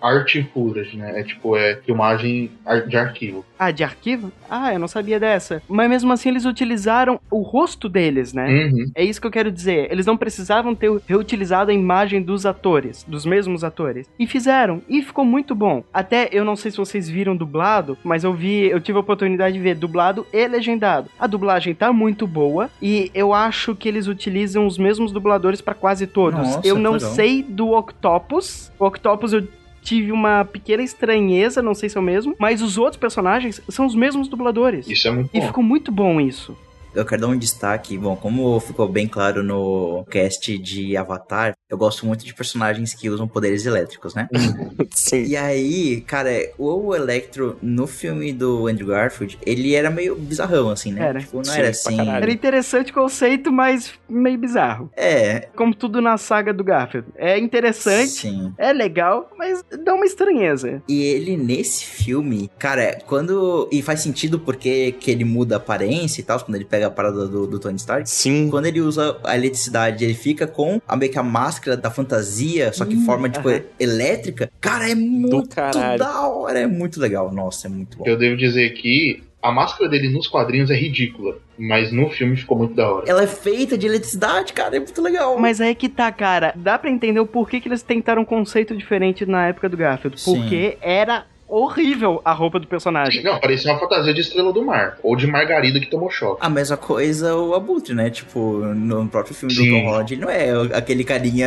arte puras, né? É tipo, é filmagem de arquivo. Ah, de arquivo? Ah, eu não sabia dessa. Mas mesmo assim, eles utilizaram o rosto deles, né? Uhum. É isso que eu quero dizer. Eles não precisavam ter reutilizado a imagem dos atores, dos mesmos atores. E fizeram. E ficou muito bom. Até eu não sei se vocês viram dublado, mas eu vi, eu tive a oportunidade de ver dublado e legendado. A dublagem tá muito boa e eu acho que eles utilizam os mesmos dubladores pra quase todos. Nossa, eu não legal. sei do Octopus. O Octopus eu tive uma pequena estranheza, não sei se é o mesmo, mas os outros personagens são os mesmos dubladores. Isso é muito E bom. ficou muito bom isso. Eu quero dar um destaque, bom, como ficou bem claro no cast de Avatar, eu gosto muito de personagens que usam poderes elétricos, né? Sim. E aí, cara, o Electro no filme do Andrew Garfield, ele era meio bizarrão, assim, né? Era. Tipo, não Sim, era assim. Era interessante o conceito, mas meio bizarro. É, Como tudo na saga do Garfield. É interessante, sim. é legal, mas dá uma estranheza. E ele nesse filme, cara, quando. E faz sentido porque que ele muda a aparência e tal, quando ele pega a parada do, do Tony Stark. Sim. Quando ele usa a eletricidade, ele fica com a meio que a máscara da fantasia, só que em forma, tipo, aham. elétrica. Cara, é muito da hora, é muito legal. Nossa, é muito bom. Eu devo dizer que a máscara dele nos quadrinhos é ridícula, mas no filme ficou muito da hora. Ela é feita de eletricidade, cara, é muito legal. Mas aí que tá, cara. Dá pra entender o porquê que eles tentaram um conceito diferente na época do Garfield. Sim. Porque era horrível a roupa do personagem. Não, parecia uma fantasia de Estrela do Mar, ou de Margarida que tomou choque. A mesma coisa o Abutre, né? Tipo, no próprio filme Sim. do Tom Holland, ele não é aquele carinha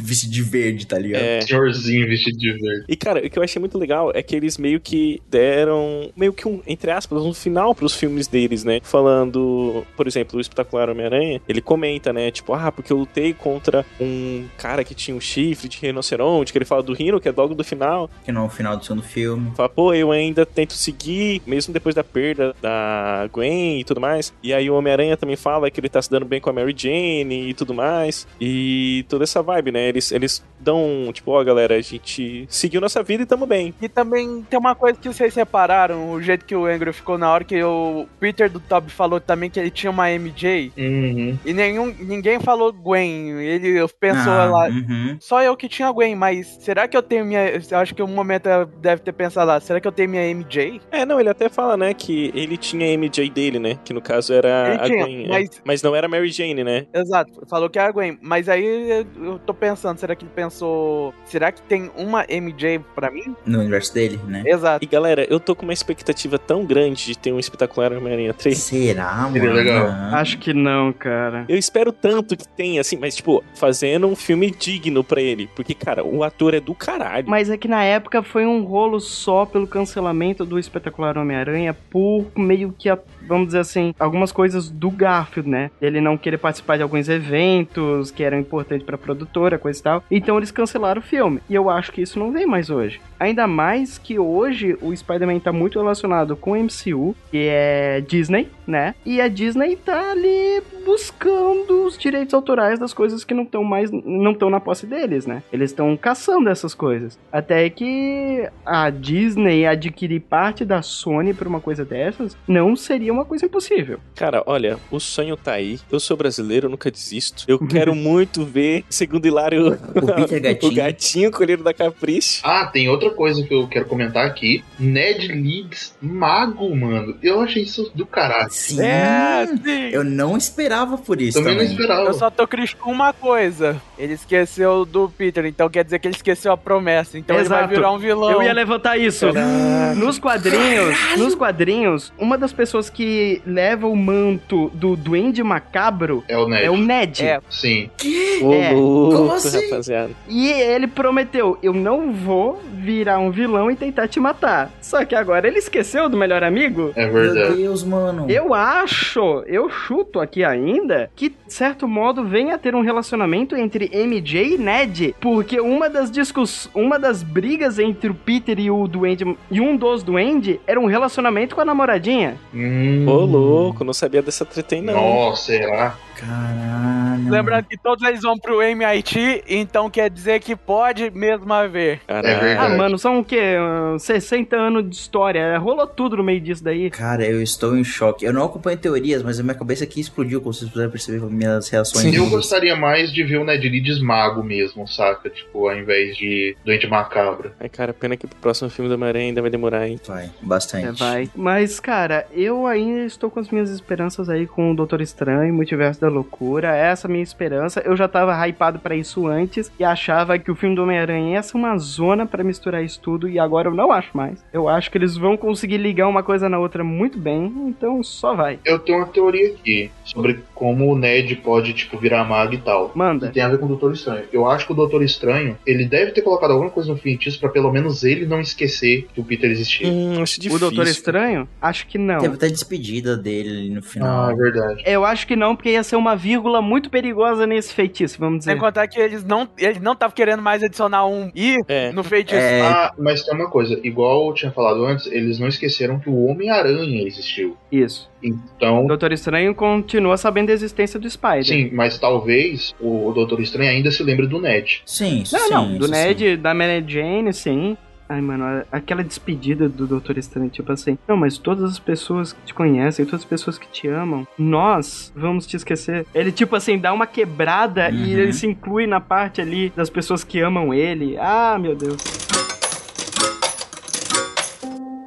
vestido de verde, tá ligado? É. Senhorzinho vestido de verde. E, cara, o que eu achei muito legal é que eles meio que deram, meio que um, entre aspas, um final pros filmes deles, né? Falando, por exemplo, o Espetacular Homem-Aranha, ele comenta, né? Tipo, ah, porque eu lutei contra um cara que tinha um chifre de rinoceronte, que ele fala do Rino, que é logo do final. Que no final do segundo filme. Fala, pô, eu ainda tento seguir, mesmo depois da perda da Gwen e tudo mais. E aí o Homem-Aranha também fala que ele tá se dando bem com a Mary Jane e tudo mais. E toda essa vibe, né? Eles, eles dão, tipo, ó, galera, a gente seguiu nossa vida e tamo bem. E também tem uma coisa que vocês repararam, o jeito que o Angry ficou na hora que o Peter do Toby falou também que ele tinha uma MJ. Uhum. E nenhum, ninguém falou Gwen. Ele pensou Ah, lá. uhum. Só eu que tinha Gwen, mas será que eu tenho minha. Acho que um momento deve ter pensado. Pensar lá, será que eu tenho minha MJ? É, não, ele até fala, né, que ele tinha a MJ dele, né? Que no caso era Ele a tinha, Gwen. é. mas- mas não era a Mary Jane, né? Exato, falou que é a Gwen. Mas aí eu tô pensando, será que ele pensou. Será que tem uma MJ pra mim? No universo dele, né? Exato. E galera, eu tô com uma expectativa tão grande de ter um espetacular Homem-Aranha 3. Será, Seria mano? legal. Acho que não, cara. Eu espero tanto que tenha, assim, mas, tipo, fazendo um filme digno pra ele. Porque, cara, o ator é do caralho. Mas é que na época foi um rolo só pelo cancelamento do espetacular Homem-Aranha por meio que, a- vamos dizer assim, algumas coisas do Garfield, né? Ele não querer participar de alguns eventos que eram importantes pra produtora, coisa e tal. Então eles cancelaram o filme. E eu acho que isso não vem mais hoje. Ainda mais que hoje o Spider-Man tá muito relacionado com o MCU, que é Disney, né? E a Disney tá ali buscando os direitos autorais das coisas que não estão mais não estão na posse deles, né? Eles estão caçando essas coisas. Até que a Disney adquirir parte da Sony por uma coisa dessas não seria uma coisa impossível. Cara, olha, o sonho tá aí. Eu sou brasileiro, eu nunca desisto. Eu quero muito ver, segundo Hilário, O Peter Gatinho. o gatinho colhido da Capricho. Ah, tem outra coisa que eu quero comentar aqui. Ned Leeds mago, mano. Eu achei isso do caralho. Sim. É, sim. Eu não esperava por isso Também também. não esperava. Eu só tô com uma coisa. Ele esqueceu do Peter, então quer dizer que ele esqueceu a promessa. Então ele vai Exato. virar um vilão. Eu ia levantar isso. Caraca. Nos quadrinhos, nos quadrinhos, uma das pessoas que leva o manto do Duende Macabro É o Ned. é o Ned. É. Sim. Ô, É. louco, Como assim? rapaziada. E ele prometeu: eu não vou virar um vilão e tentar te matar. Só que agora ele esqueceu do melhor amigo. É Meu verdade. Deus, mano. Eu acho, eu chuto aqui ainda, que de certo modo venha a ter um relacionamento entre MJ e Ned, porque uma das discuss... uma das brigas entre o Peter e o Duende e um dos Duende era um relacionamento com a namoradinha. Hum. Ô, louco, não sabia dessa treta aí, não. Nossa, será? Caralho. Lembrando que todos eles vão pro MIT, então quer dizer que pode mesmo haver. É verdade. Ah, mano, são o quê? Ah, 60 anos de história. Rolou tudo no meio disso daí. Cara, eu estou em choque. Eu não acompanho teorias, mas a minha cabeça aqui explodiu, como vocês puderam perceber com minhas reações. Eu vivas. gostaria mais de ver o Ned Leeds mago mesmo, saca? Tipo, ao invés de doente macabro. Ai, cara, pena que pro próximo filme do Homem-Aranha ainda vai demorar, hein? Vai, bastante. É, vai. Mas, cara, eu ainda estou com as minhas esperanças aí com o Doutor Estranho, Multiverso da Loucura. Essa é a minha esperança. Eu já tava hypado pra isso antes e achava que o filme do Homem-Aranha ia ser uma zona pra misturar isso tudo e agora eu não acho mais. Eu acho que eles vão conseguir ligar uma coisa na outra muito bem, então só vai. Eu tenho uma teoria aqui sobre como o Ned pode, tipo, virar mago e tal. Que Manda. tem a ver com o Doutor Estranho. Eu acho que o Doutor Estranho, ele deve ter colocado alguma coisa no feitiço pra pelo menos ele não esquecer que o Peter existia. Hum, acho difícil. O Doutor Estranho? Acho que não. Teve até despedida dele ali no final. Ah, é verdade. Eu acho que não, porque ia ser uma vírgula muito perigosa nesse feitiço, vamos dizer. Sem contar que eles não eles não estavam querendo mais adicionar um I É. no feitiço. É. Ah, mas tem uma coisa, igual eu tinha falado antes, eles não esqueceram que o Homem-Aranha existiu. Isso. O Então, Doutor Estranho continua sabendo da existência do Spider. sim, mas talvez o Doutor Estranho ainda se lembre do Ned. Sim, Não, sim. não, do Ned, da Mary Jane, sim. Ai, mano, aquela despedida do Doutor Estranho, tipo assim, não, mas todas as pessoas que te conhecem, todas as pessoas que te amam, nós vamos te esquecer. Ele, tipo assim, dá uma quebrada Uhum. e ele se inclui na parte ali das pessoas que amam ele. Ah, meu Deus.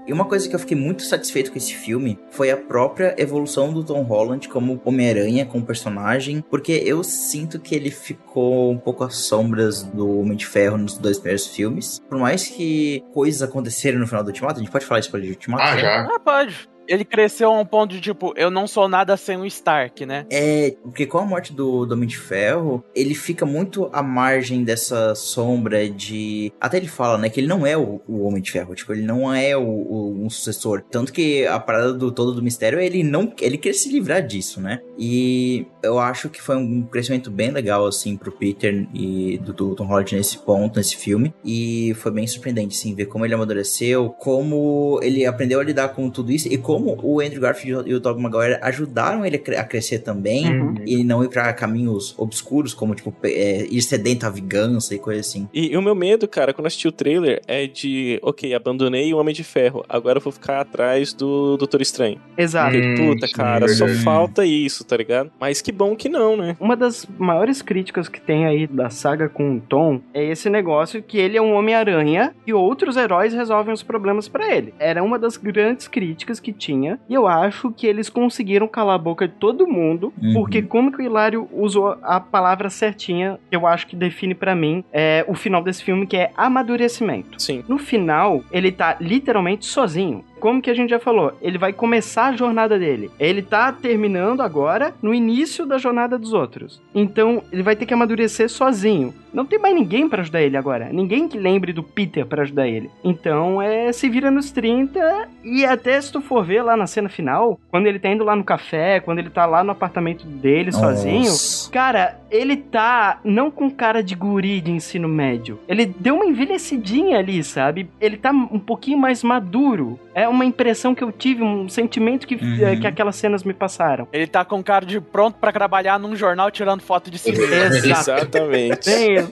E uma coisa que eu fiquei muito satisfeito com esse filme foi a própria evolução do Tom Holland como Homem-Aranha, como personagem, porque eu sinto que ele ficou um pouco às sombras do Homem de Ferro nos dois primeiros filmes. Por mais que coisas aconteceram no final do Ultimato, a gente pode falar isso de Ultimato? Ah, né? já. Ah, pode. Ele cresceu a um ponto de tipo, eu não sou nada sem o Stark, né? É, porque com a morte do, do Homem de Ferro, ele fica muito à margem dessa sombra de. Até ele fala, né, que ele não é o, o Homem de Ferro, tipo, ele não é o, o- um sucessor. Tanto que a parada do todo do mistério é ele não. Ele quer se livrar disso, né? E eu acho que foi um crescimento bem legal, assim, pro Peter e do, do Tom Holland nesse ponto, nesse filme. E foi bem surpreendente, assim, ver como ele amadureceu, como ele aprendeu a lidar com tudo isso e como como o Andrew Garfield e o Tobey Maguire ajudaram ele a cre- a crescer também Uhum. e não ir pra caminhos obscuros, como, tipo, é, ir sedento à vingança e coisa assim. E, e o meu medo, cara, quando eu assisti o trailer, é de, ok, abandonei o Homem de Ferro, agora eu vou ficar atrás do Doutor Estranho. Exato. Porque, Hum, puta, cara, só falta isso, tá ligado? Mas que bom que não, né? Uma das maiores críticas que tem aí da saga com o Tom é esse negócio que ele é um Homem-Aranha e outros heróis resolvem os problemas pra ele. Era uma das grandes críticas que tinha e eu acho que eles conseguiram calar a boca de todo mundo Uhum. porque como que o Hilário usou a palavra certinha, que eu acho que define pra mim é o final desse filme que é amadurecimento. Sim. No final, ele tá literalmente sozinho. Como que a gente já falou, ele vai começar a jornada dele. Ele tá terminando agora no início da jornada dos outros. Então, ele vai ter que amadurecer sozinho. Não tem mais ninguém pra ajudar ele agora. Ninguém que lembre do Peter pra ajudar ele. Então, é se vira nos 30 e até se tu for ver lá na cena final, quando ele tá indo lá no café, quando ele tá lá no apartamento dele sozinho, Nossa. Cara, ele tá não com cara de guri de ensino médio. Ele deu uma envelhecidinha ali, sabe? Ele tá um pouquinho mais maduro. É uma impressão que eu tive, um sentimento que, Uhum. eh, que aquelas cenas me passaram. Ele tá com cara de pronto pra trabalhar num jornal tirando foto de si mesmo. Exatamente. Bem.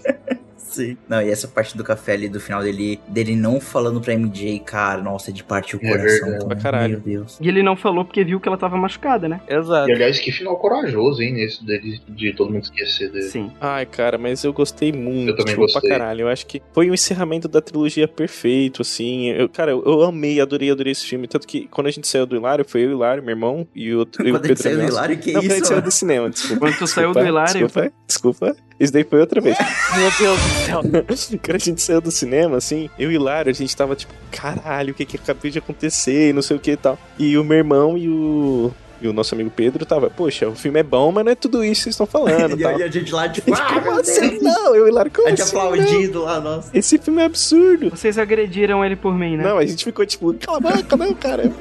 Sim. Não, e essa parte do café ali do final dele, dele não falando pra MJ, cara, nossa, de partir o É coração. verdade. Pra caralho. Meu Deus. E ele não falou porque viu que ela tava machucada, né? Exato. E aliás, que final corajoso, hein, nesse dele, de todo mundo esquecer dele. Sim. Ai, cara, mas eu gostei muito, Eu também tipo, gostei. pra caralho. Eu acho que foi o encerramento da trilogia perfeito, assim. Eu, cara, eu, eu amei, adorei, adorei esse filme. Tanto que quando a gente saiu do Hilário, foi eu, o Hilário, meu irmão e o, e o Quando ele Pedro saiu do. Hilário, que Não, quando a gente isso? saiu do cinema, desculpa. Quando tu saiu do Hilário. Desculpa, desculpa. Isso daí foi outra vez. Meu Deus do céu. Quando a gente saiu do cinema, assim, eu e o Hilário, a gente tava tipo, caralho, o que que acabou de acontecer, e não sei o que e tal. E o meu irmão e o. E o nosso amigo Pedro tava, poxa, o filme é bom, mas não é tudo isso que vocês estão falando. E tal. aí a gente lá, tipo, ah, Como assim? Não, eu e o Hilário, como A gente assim? Não? aplaudido lá, nossa. Esse filme é absurdo. Vocês agrediram ele por mim, né? Não, a gente ficou tipo, cala a boca, não, cara.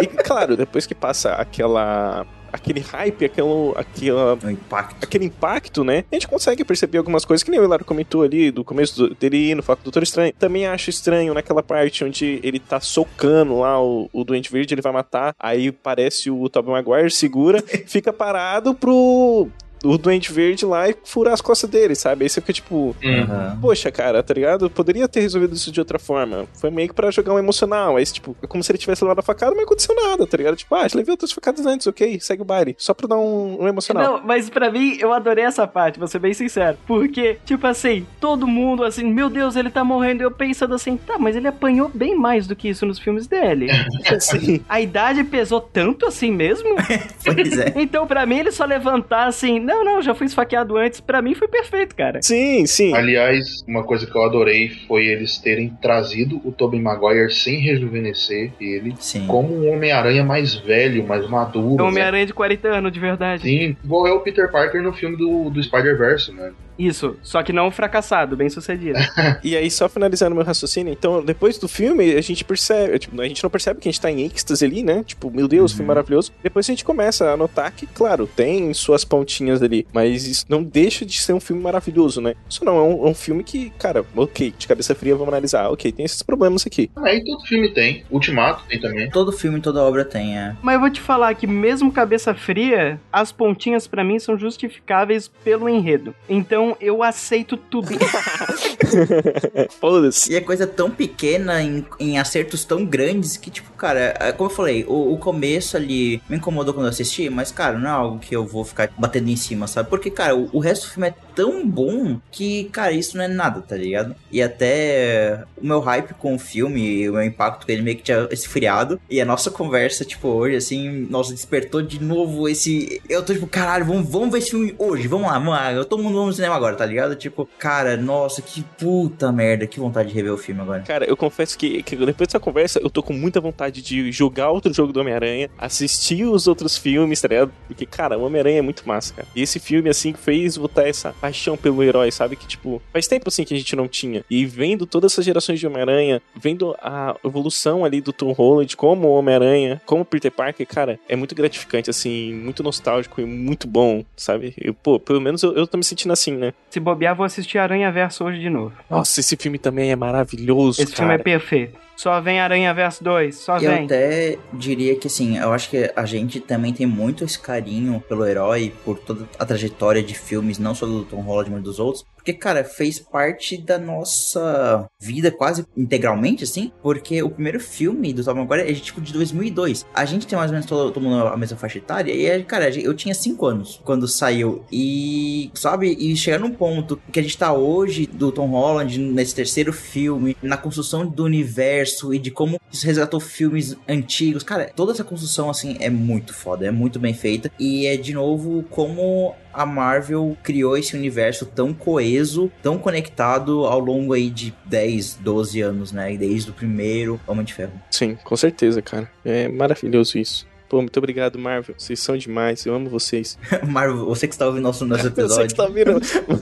E claro, depois que passa aquela. Aquele hype, aquele, aquela, impacto. aquele impacto, né? A gente consegue perceber algumas coisas que nem o Hilário comentou ali do começo do, dele no fato do Doutor Estranho. Também acho estranho naquela parte onde ele tá socando lá o, o Doente Verde, ele vai matar. Aí parece o Tobey Maguire, segura, fica parado pro. O Doente Verde lá e furar as costas dele, sabe? Aí você fica tipo, Aham. Poxa, cara, tá ligado? Eu poderia ter resolvido isso de outra forma. Foi meio que pra jogar um emocional. Aí, tipo, é como se ele tivesse levado a facada, mas não aconteceu nada, tá ligado? Tipo, ah, já levei outras facadas antes, ok, segue o baile. Só pra dar um, um emocional. Não, mas pra mim, eu adorei essa parte, vou ser bem sincero. Porque, tipo assim, todo mundo assim, meu Deus, ele tá morrendo. Eu pensando assim, tá, mas ele apanhou bem mais do que isso nos filmes dele. Assim, A idade pesou tanto assim mesmo? Pois é. Então, pra mim, ele só levantar assim, não, não, já fui esfaqueado antes, pra mim foi perfeito, cara. sim, sim. Aliás, uma coisa que eu adorei foi eles terem trazido o Tobey Maguire sem rejuvenescer ele Sim. como um Homem-Aranha mais velho, mais maduro. É um né? Homem-Aranha de 40 anos, de verdade. Sim, igual é o Peter Parker no filme do, do Spider-Verse, né? Isso, só que não fracassado, bem sucedido. E aí, só finalizando meu raciocínio, então, depois do filme, a gente percebe, tipo, a gente não percebe que a gente tá em êxtase ali, né? Tipo, meu Deus, Uhum. filme maravilhoso. Depois a gente começa a notar que, claro, tem suas pontinhas ali, mas isso não deixa de ser um filme maravilhoso, né? Isso não é um, é um filme que, cara, ok, de cabeça fria, vamos analisar. Ok, tem esses problemas aqui. Aí todo filme tem. Ultimato tem também. Todo filme, toda obra tem, é. Mas eu vou te falar que mesmo cabeça fria, as pontinhas pra mim são justificáveis pelo enredo. Então eu aceito tudo. Foda-se. E é coisa tão pequena em, em acertos tão grandes que, tipo, cara, é como eu falei, o, o começo ali me incomodou quando eu assisti, mas, cara, não é algo que eu vou ficar batendo em cima, sabe? Porque, cara, o, o resto do filme é tão bom que, cara, isso não é nada, tá ligado? E até o meu hype com o filme, o meu impacto com ele meio que tinha esfriado. E a nossa conversa, tipo, hoje, assim, nossa, despertou de novo esse. Eu tô tipo, caralho, vamos, vamos ver esse filme hoje, vamos lá, vamos lá. Eu todo mundo vamos no cinema agora, tá ligado? Tipo, cara, nossa, que puta merda, que vontade de rever o filme agora. Cara, eu confesso que, que depois dessa conversa, eu tô com muita vontade de jogar outro jogo do Homem-Aranha, assistir os outros filmes, tá ligado? Porque, cara, o Homem-Aranha é muito massa, cara. E esse filme, assim, fez botar essa paixão pelo herói, sabe? Que, tipo, faz tempo, assim, que a gente não tinha. E vendo todas essas gerações de Homem-Aranha, vendo a evolução ali do Tom Holland como Homem-Aranha, como Peter Parker, cara, é muito gratificante, assim, muito nostálgico e muito bom, sabe? Eu, pô, pelo menos eu, eu tô me sentindo assim, né? Se bobear, vou assistir Aranha Verso hoje de novo. Nossa, esse filme também é maravilhoso, Esse cara. filme é perfeito. Só vem Aranha Verso 2, só Eu vem. até diria que assim, eu acho que a gente também tem muito esse carinho pelo herói, por toda a trajetória de filmes, não só do Tom Holland, mas dos outros. Porque, cara, fez parte da nossa vida quase integralmente, assim. Porque o primeiro filme do Tom Maguire é tipo de 2002. A gente tem mais ou menos todo, todo mundo a mesma faixa etária. E, é, cara, eu tinha 5 anos quando saiu. E, sabe, e chegar num ponto que a gente tá hoje do Tom Holland nesse terceiro filme, na construção do universo e de como isso resgatou filmes antigos. Cara, toda essa construção, assim, é muito foda, é muito bem feita. E é, de novo, como a Marvel criou esse universo tão coeso, tão conectado ao longo aí de 10, 12 anos, né? Desde o primeiro Homem de Ferro. Sim, com certeza, cara. É maravilhoso isso. Pô, muito obrigado, Marvel. Vocês são demais. Eu amo vocês. Marvel, você que está ouvindo nosso, nosso Você episódio. que tá ouvindo.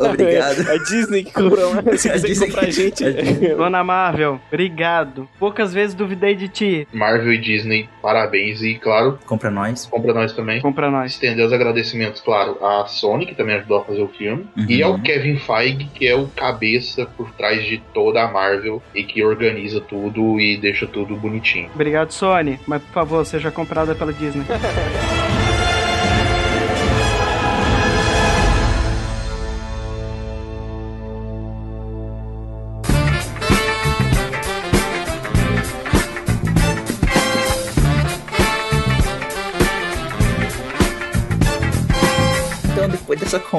Obrigado. A Disney que comprou A Disney comprar a gente. a Dona Marvel, obrigado. Poucas vezes duvidei de ti. Marvel e Disney, parabéns. E, claro, Compra nós. compra nós também. Compra nós. Estender os agradecimentos, claro, à Sony, que também ajudou a fazer o filme, Uhum. e ao Kevin Feige, que é o cabeça por trás de toda a Marvel e que organiza tudo e deixa tudo bonitinho. Obrigado, Sony. Mas, por favor, seja comprada pela Disney.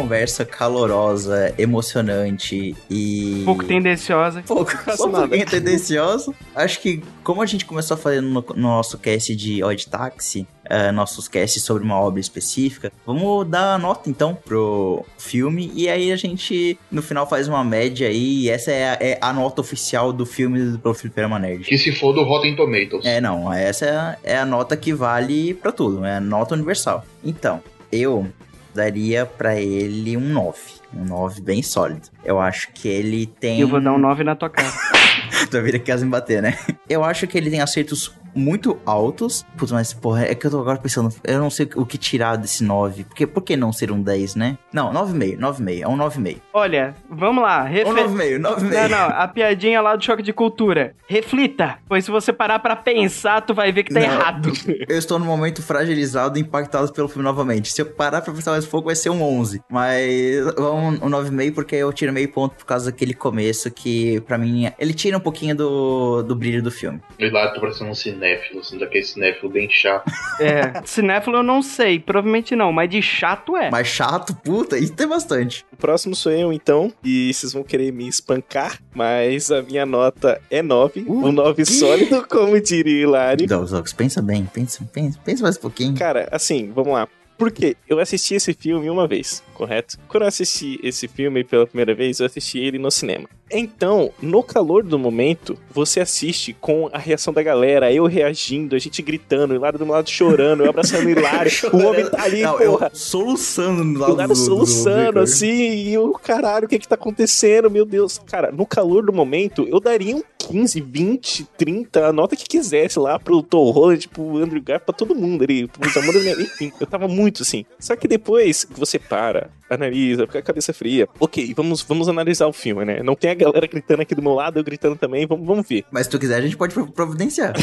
Conversa calorosa, emocionante e. Pouco tendenciosa. pouco, um pouquinho tendencioso. Acho que, como a gente começou a fazer no, no nosso cast de Odd Taxi, eh, nossos casts sobre uma obra específica, vamos dar a nota então pro filme e aí a gente no final faz uma média aí. E essa é a, é a nota oficial do filme do Pro Fliperama Nerd. Que se for do Rotten Tomatoes. É, não, essa é a, é a nota que vale pra tudo, é a nota universal. Então, eu daria pra ele um 9. Um 9 bem sólido. Eu acho que ele tem. Eu vou dar um 9 na tua cara. Tua vida quase me bater, né? Eu acho que ele tem acertos muito altos. Putz, mas porra, é que eu tô agora pensando, eu não sei o que tirar desse 9. Porque, por que não ser um 10, né? Não, 9,5, 9,5, é um 9,5. Olha, vamos lá. É Refe... um 9,5, 9,5. Não, não, a piadinha lá do choque de cultura. Reflita, pois se você parar pra pensar, tu vai ver que tá Não. errado. Eu estou no momento fragilizado e impactado pelo filme novamente. Se eu parar pra pensar mais pouco, vai ser um 11. Mas um, um 9,5 porque eu tiro meio ponto por causa daquele começo que, pra mim, ele tira um pouquinho do, do brilho do filme. E lá tô parecendo um cinéfilo, assim, daquele cinéfilo bem chato. É, cinéfilo eu não sei, provavelmente não, mas de chato é. Mas chato, puta, isso tem bastante. O próximo sou eu, então. E vocês vão querer me espancar. Mas a minha nota é 9. Uh, um 9 que? sólido, como diria o Hilário. Dogs, Dogs, pensa bem, pensa, pensa, pensa mais um pouquinho. Cara, assim, vamos lá. Porque eu assisti esse filme uma vez, correto? Quando eu assisti esse filme pela primeira vez, eu assisti ele no cinema. Então, no calor do momento, você assiste com a reação da galera, eu reagindo, a gente gritando, o Hilário do meu lado chorando, eu abraçando o Hilário, o homem tá ali, Não, porra. eu soluçando no O lado Hilário do, do soluçando, Victor. assim, e o caralho, o que que tá acontecendo? Meu Deus. Cara, no calor do momento, eu daria um 15, 20, 30, a nota que quisesse lá pro Tom Holland, pro Andrew Garfield, pra todo mundo ali, pros amores. Enfim, eu tava muito assim. Só que depois que você para, analisa, fica a cabeça fria. Ok, vamos, vamos analisar o filme, né? Não tem a galera gritando aqui do meu lado, eu gritando também, vamos, vamos ver. Mas se tu quiser, a gente pode providenciar.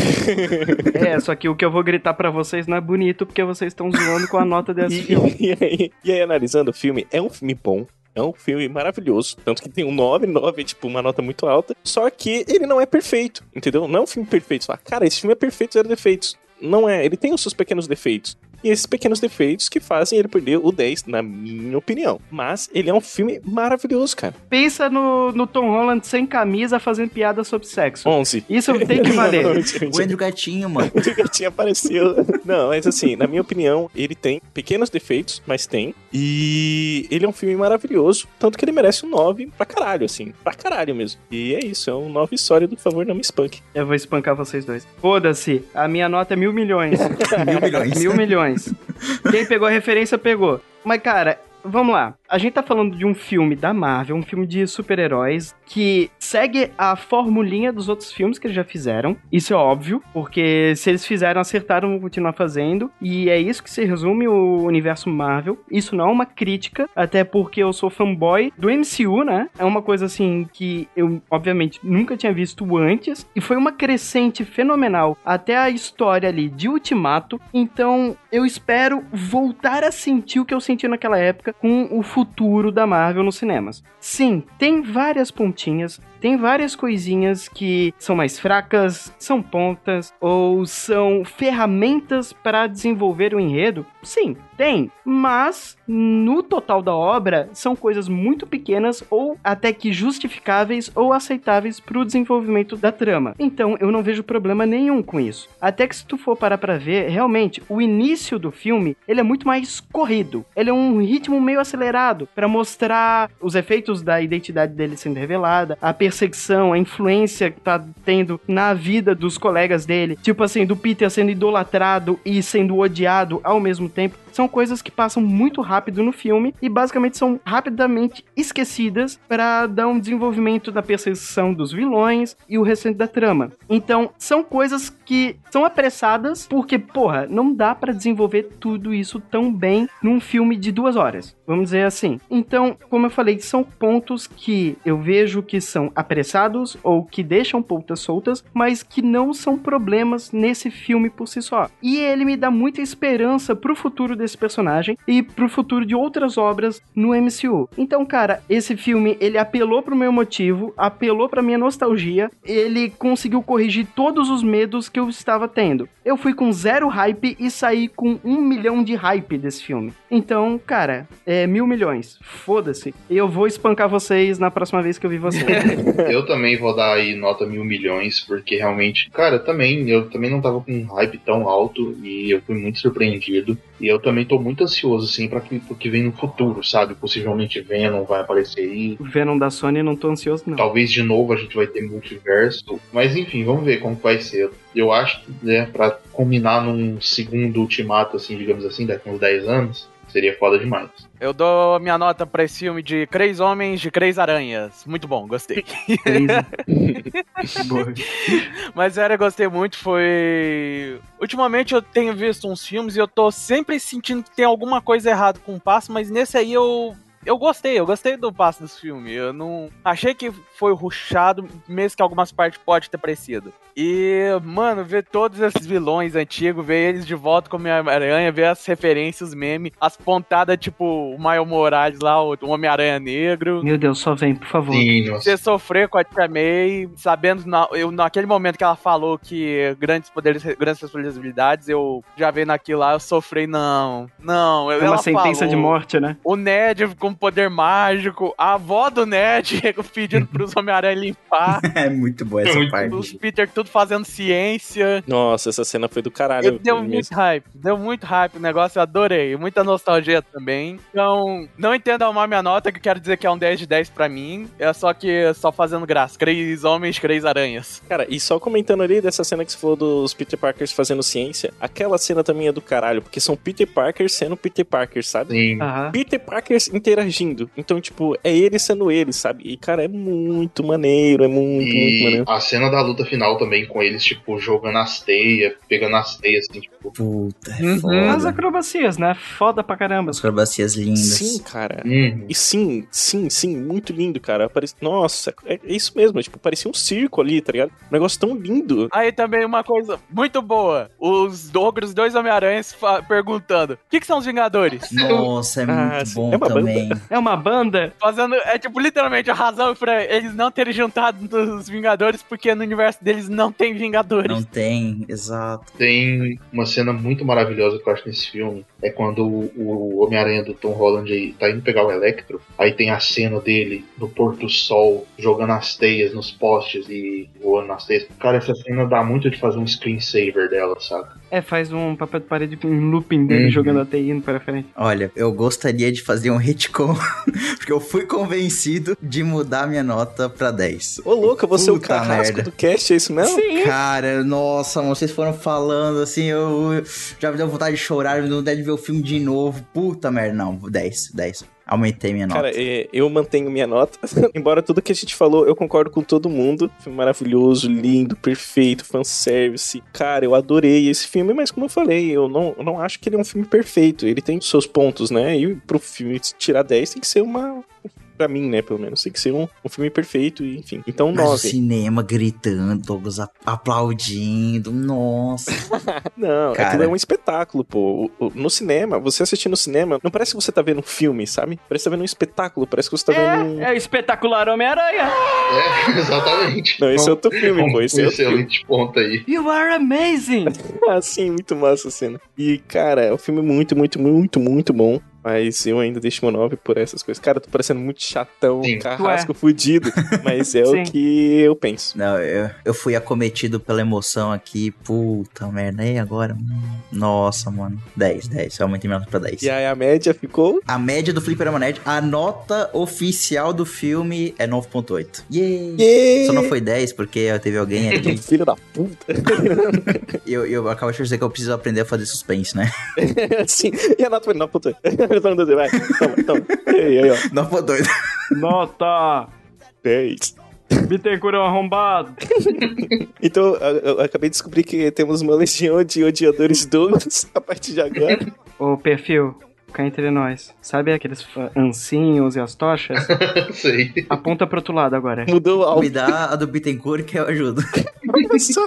É, só que o que eu vou gritar pra vocês não é bonito porque vocês estão zoando com a nota desse E, filme. e aí, e aí, analisando o filme, é um filme bom. É um filme maravilhoso. Tanto que tem um 9, 9 é tipo uma nota muito alta. Só que ele não é perfeito, entendeu? Não é um filme perfeito. Você fala, cara, esse filme é perfeito, zero defeitos. Não é, ele tem os seus pequenos defeitos. E esses pequenos defeitos que fazem ele perder o 10, na minha opinião. Mas ele é um filme maravilhoso, cara. Pensa no, no Tom Holland sem camisa fazendo piada sobre sexo. 11. Isso tem que valer. Não, O gente, Andrew Gatinho, mano. o gatinho apareceu. Não, mas assim, na minha opinião, ele tem pequenos defeitos, mas tem. E ele é um filme maravilhoso, tanto que ele merece um 9 pra caralho, assim. Pra caralho mesmo. E é isso, é um 9 sólido, por favor, não me espanque. Eu vou espancar vocês dois. Foda-se, a minha nota é mil milhões. Mil milhões. mil milhões. Quem pegou a referência, pegou. Mas, cara, vamos lá. a gente tá falando de um filme da Marvel, um filme de super-heróis que segue a formulinha dos outros filmes que eles já fizeram. Isso é óbvio, porque se eles fizeram, acertaram, vão continuar fazendo. E é isso que se resume o universo Marvel. Isso não é uma crítica, até porque eu sou fanboy do MCU, né? É uma coisa assim que eu, obviamente, nunca tinha visto antes. E foi uma crescente fenomenal até a história ali de Ultimato. Então eu espero voltar a sentir o que eu senti naquela época com o futuro da Marvel nos cinemas. Sim, tem várias pontinhas, tem várias coisinhas que são mais fracas, são pontas ou são ferramentas para desenvolver o enredo. Sim, tem, mas no total da obra são coisas muito pequenas ou até que justificáveis ou aceitáveis para o desenvolvimento da trama. Então eu não vejo problema nenhum com isso. Até que se tu for parar para ver, realmente o início do filme ele é muito mais corrido. Ele é um ritmo meio acelerado para mostrar os efeitos da identidade dele sendo revelada, a perseguição, a influência que tá tendo na vida dos colegas dele. Tipo assim, do Peter sendo idolatrado e sendo odiado ao mesmo tempo são coisas que passam muito rápido no filme e basicamente são rapidamente esquecidas para dar um desenvolvimento da perseguição dos vilões e o restante da trama. Então, são coisas que são apressadas porque, porra, não dá para desenvolver tudo isso tão bem num filme de duas horas. Vamos dizer assim. Então, como eu falei, são pontos que eu vejo que são apressados ou que deixam pontas soltas, mas que não são problemas nesse filme por si só. E ele me dá muita esperança pro futuro desse personagem e pro futuro de outras obras no MCU. Então, cara, esse filme ele apelou pro meu motivo, apelou pra minha nostalgia, ele conseguiu corrigir todos os medos que eu estava tendo. Eu fui com zero hype e saí com um milhão de hype desse filme. Então, cara, é mil milhões. Foda-se. Eu vou espancar vocês na próxima vez que eu vi vocês. eu também vou dar aí nota mil milhões, porque realmente, cara, também, eu também não tava com um hype tão alto e eu fui muito surpreendido. E eu também tô muito ansioso, assim, pra que, pro que vem no futuro, sabe? Possivelmente Venom vai aparecer aí. Venom da Sony não tô ansioso, não. Talvez de novo a gente vai ter multiverso. Mas enfim, vamos ver como vai ser. Eu acho que, né, pra combinar num segundo ultimato, assim, digamos assim, daqui uns 10 anos, seria foda demais. Eu dou a minha nota pra esse filme de Três Homens de Três Aranhas. Muito bom, gostei. Mas sério, eu gostei muito. Foi. Ultimamente eu tenho visto uns filmes e eu tô sempre sentindo que tem alguma coisa errada com o passo, mas nesse aí eu eu gostei, eu gostei do passo desse filme. Eu não. Achei que foi ruchado, mesmo que algumas partes pode ter parecido. E, mano, ver todos esses vilões antigos, ver eles de volta com o Homem-Aranha, ver as referências, os memes, as pontadas, tipo, o Maio Morales lá, o Homem-Aranha Negro. Meu Deus, só vem, por favor. Sim, Você sofrer com a Tia May, sabendo, na, eu, naquele momento que ela falou que grandes poderes, grandes responsabilidades, eu já vendo aquilo lá, eu sofri, não, não. É uma sentença falou, de morte, né? O Ned com poder mágico, a avó do Ned pedindo pros Homem-Aranha limpar. é muito boa essa muito parte. Os Peter tudo fazendo ciência. Nossa, essa cena foi do caralho. Eu, deu muito hype, deu muito hype o negócio, eu adorei. Muita nostalgia também. Então, não entenda mal minha nota, que eu quero dizer que é um 10 de 10 pra mim. É só que só fazendo graça. Três homens, três aranhas. Cara, e só comentando ali dessa cena que você falou dos Peter Parkers fazendo ciência, aquela cena também é do caralho, porque são Peter Parkers sendo Peter Parker, sabe? Sim. Peter Parkers interagindo. Então, tipo, é ele sendo ele, sabe? E, cara, é muito maneiro, é muito, muito E maneiro. a cena da luta final também, com eles, tipo, jogando as teias, pegando as teias, assim, tipo. Puta, é Uhum. As foda. acrobacias, né? Foda pra caramba. As acrobacias lindas. Sim, cara. Hum, E sim, sim, sim, muito lindo, cara. Parece... Nossa, é é isso mesmo. Tipo, parecia um circo ali, tá ligado? Um negócio tão lindo. Aí também uma coisa muito boa. Os ogros, dois Homem-Aranhas perguntando: o que, que são os Vingadores? Nossa, é Ah, muito sim. bom É uma É uma banda? Fazendo, é tipo, literalmente a razão pra eles não terem juntado os Vingadores, porque no universo deles não tem Vingadores. Não tem, exato. tem uma cena muito maravilhosa que eu acho nesse filme. É quando o, o Homem-Aranha do Tom Holland aí tá indo pegar o Electro. Aí tem a cena dele no pôr do sol, jogando as teias nos postes e voando nas teias. Cara, essa cena dá muito de fazer um screensaver dela, saca? É, faz um papel de parede com um looping dele Uhum. jogando a TI indo pra frente. Olha, eu gostaria de fazer um retcon, porque eu fui convencido de mudar minha nota pra 10. Ô, louco, você é o carrasco merda. do cast, é isso mesmo? Sim. Cara, nossa, vocês foram falando assim, eu já me deu vontade de chorar, me deu vontade de ver o filme de novo. Puta merda, não, 10, 10. Aumentei minha nota. Cara, é, eu mantenho minha nota. Embora tudo que a gente falou, eu concordo com todo mundo. Filme maravilhoso, lindo, perfeito, fanservice. Cara, eu adorei esse filme, mas como eu falei, eu não, eu não acho que ele é um filme perfeito. Ele tem seus pontos, né? E pro filme tirar 10 tem que ser uma. Pra mim, né, pelo menos. Tem que ser um, um filme perfeito, e, enfim. Então, Mas o 9. cinema gritando, todos aplaudindo. Nossa. Não, Cara. aquilo é um espetáculo, pô. O- o- No cinema, você assistir no cinema, não parece que você tá vendo um filme, sabe? Parece que tá vendo um espetáculo, parece que você tá vendo um. É, é o espetacular Homem-Aranha. É, exatamente. Não, esse é outro filme, pô. Esse é outro filme. excelente ponto aí. You are amazing. Ah, sim, muito massa a cena. E, cara, é um filme muito, muito, muito, muito bom. Mas eu ainda deixo meu 9 por essas coisas. Cara, eu tô parecendo muito chatão, Sim. carrasco fudido. Mas é o que eu penso. Não, eu, eu fui acometido pela emoção aqui. Puta merda. E agora? Hum, Nossa, mano. 10, 10. Eu aumentei minha nota pra 10. E aí a média ficou. A média do Fliperama Nerd, a nota oficial do filme é 9.8. Yay! Yeah! Só não foi 10 porque teve alguém aqui. Filho da puta. e eu, eu acabo de dizer que eu preciso aprender a fazer suspense, né? Sim. E a nota foi 9 pontos. Falando assim, vai. Toma, toma. E aí, aí, ó. 9.8. Nota. 10. Bittencourt é um arrombado. Então, eu, eu acabei de descobrir que temos uma legião de odiadores Douglas a partir de agora. Ô, perfil, cá entre nós. Sabe aqueles ancinhos e as tochas? Sei. Aponta pro outro lado agora. Mudou o Me dá a do Bittencourt que eu ajudo. Olha só.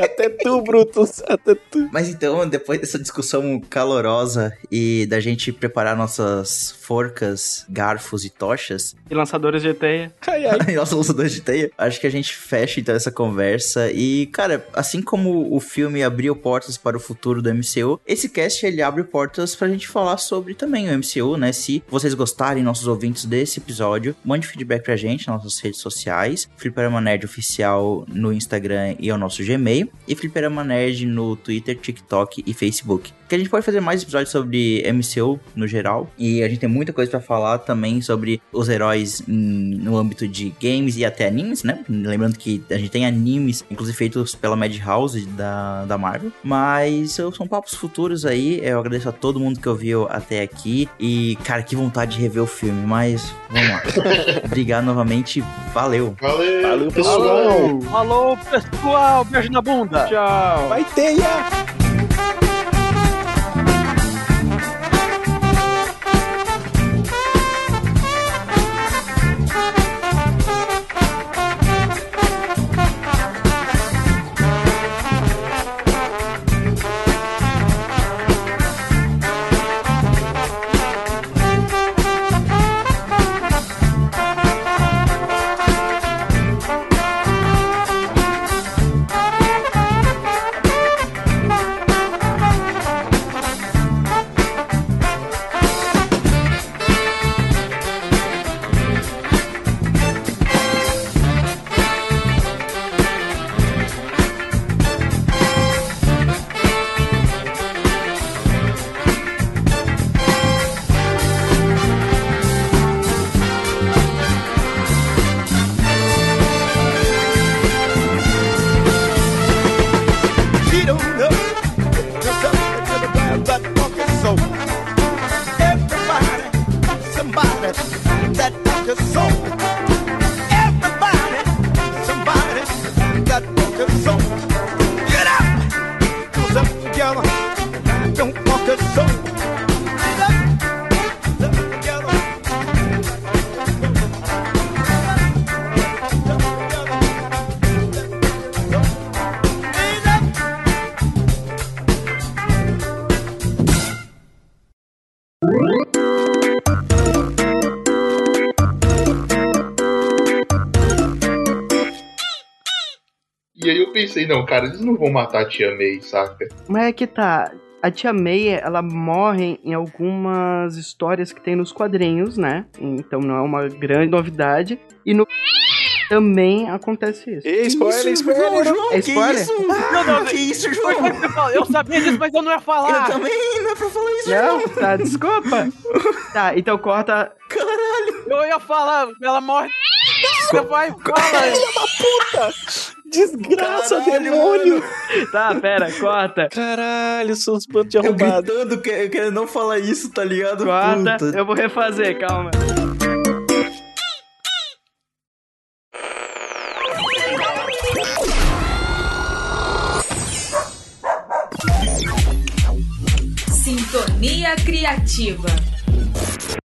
Até tu, Brutus. Até tu. Mas então, depois dessa discussão calorosa e da gente preparar nossas forcas, garfos e tochas, E lançadores de teia. Ai, ai. e nossos lançadores de teia, acho que a gente fecha então essa conversa. E, cara, assim como o filme abriu portas para o futuro do MCU, esse cast ele abre portas pra gente falar sobre também o MCU, né? Se vocês gostarem, nossos ouvintes desse episódio, mande feedback pra gente nas nossas redes sociais, Fliperama Nerd Oficial no Instagram e ao nosso Gmail, e Fliperama Nerd no Twitter, TikTok e Facebook. Que a gente pode fazer mais episódios sobre MCU no geral, e a gente tem muita coisa pra falar também sobre os heróis em- no âmbito de games e até animes, né? Lembrando que a gente tem animes, inclusive feitos pela Madhouse da, da Marvel, mas são papos futuros aí. Eu agradeço a todo mundo que ouviu até aqui, e cara, que vontade de rever o filme, mas vamos lá. Obrigado novamente, valeu! Valeu. Valeu, pessoal. Falou, pessoal. Beijo na bunda. Tchau. Vai teia! She pensei, não, cara, eles não vão matar a tia May, saca? Mas é que tá. A tia May, ela morre em algumas histórias que tem nos quadrinhos, né? Então não é uma grande novidade. E no também acontece isso. Ei, spoiler, spoiler! É spoiler? Não, não, Que isso, Foi João? o que você falou. Eu sabia disso, mas eu não ia Eu falar. também, não é pra falar isso, Não? Tá, desculpa. tá, então corta. Eu ia falar. Ela morre. Você vai, fala. Desgraça, Caralho, demônio! Tá, pera, corta. Caralho, seus bandos de Eu arrombado. gritando, eu querendo não falar isso, tá ligado? Corta. Puta. Eu vou refazer, calma. Sintonia Criativa.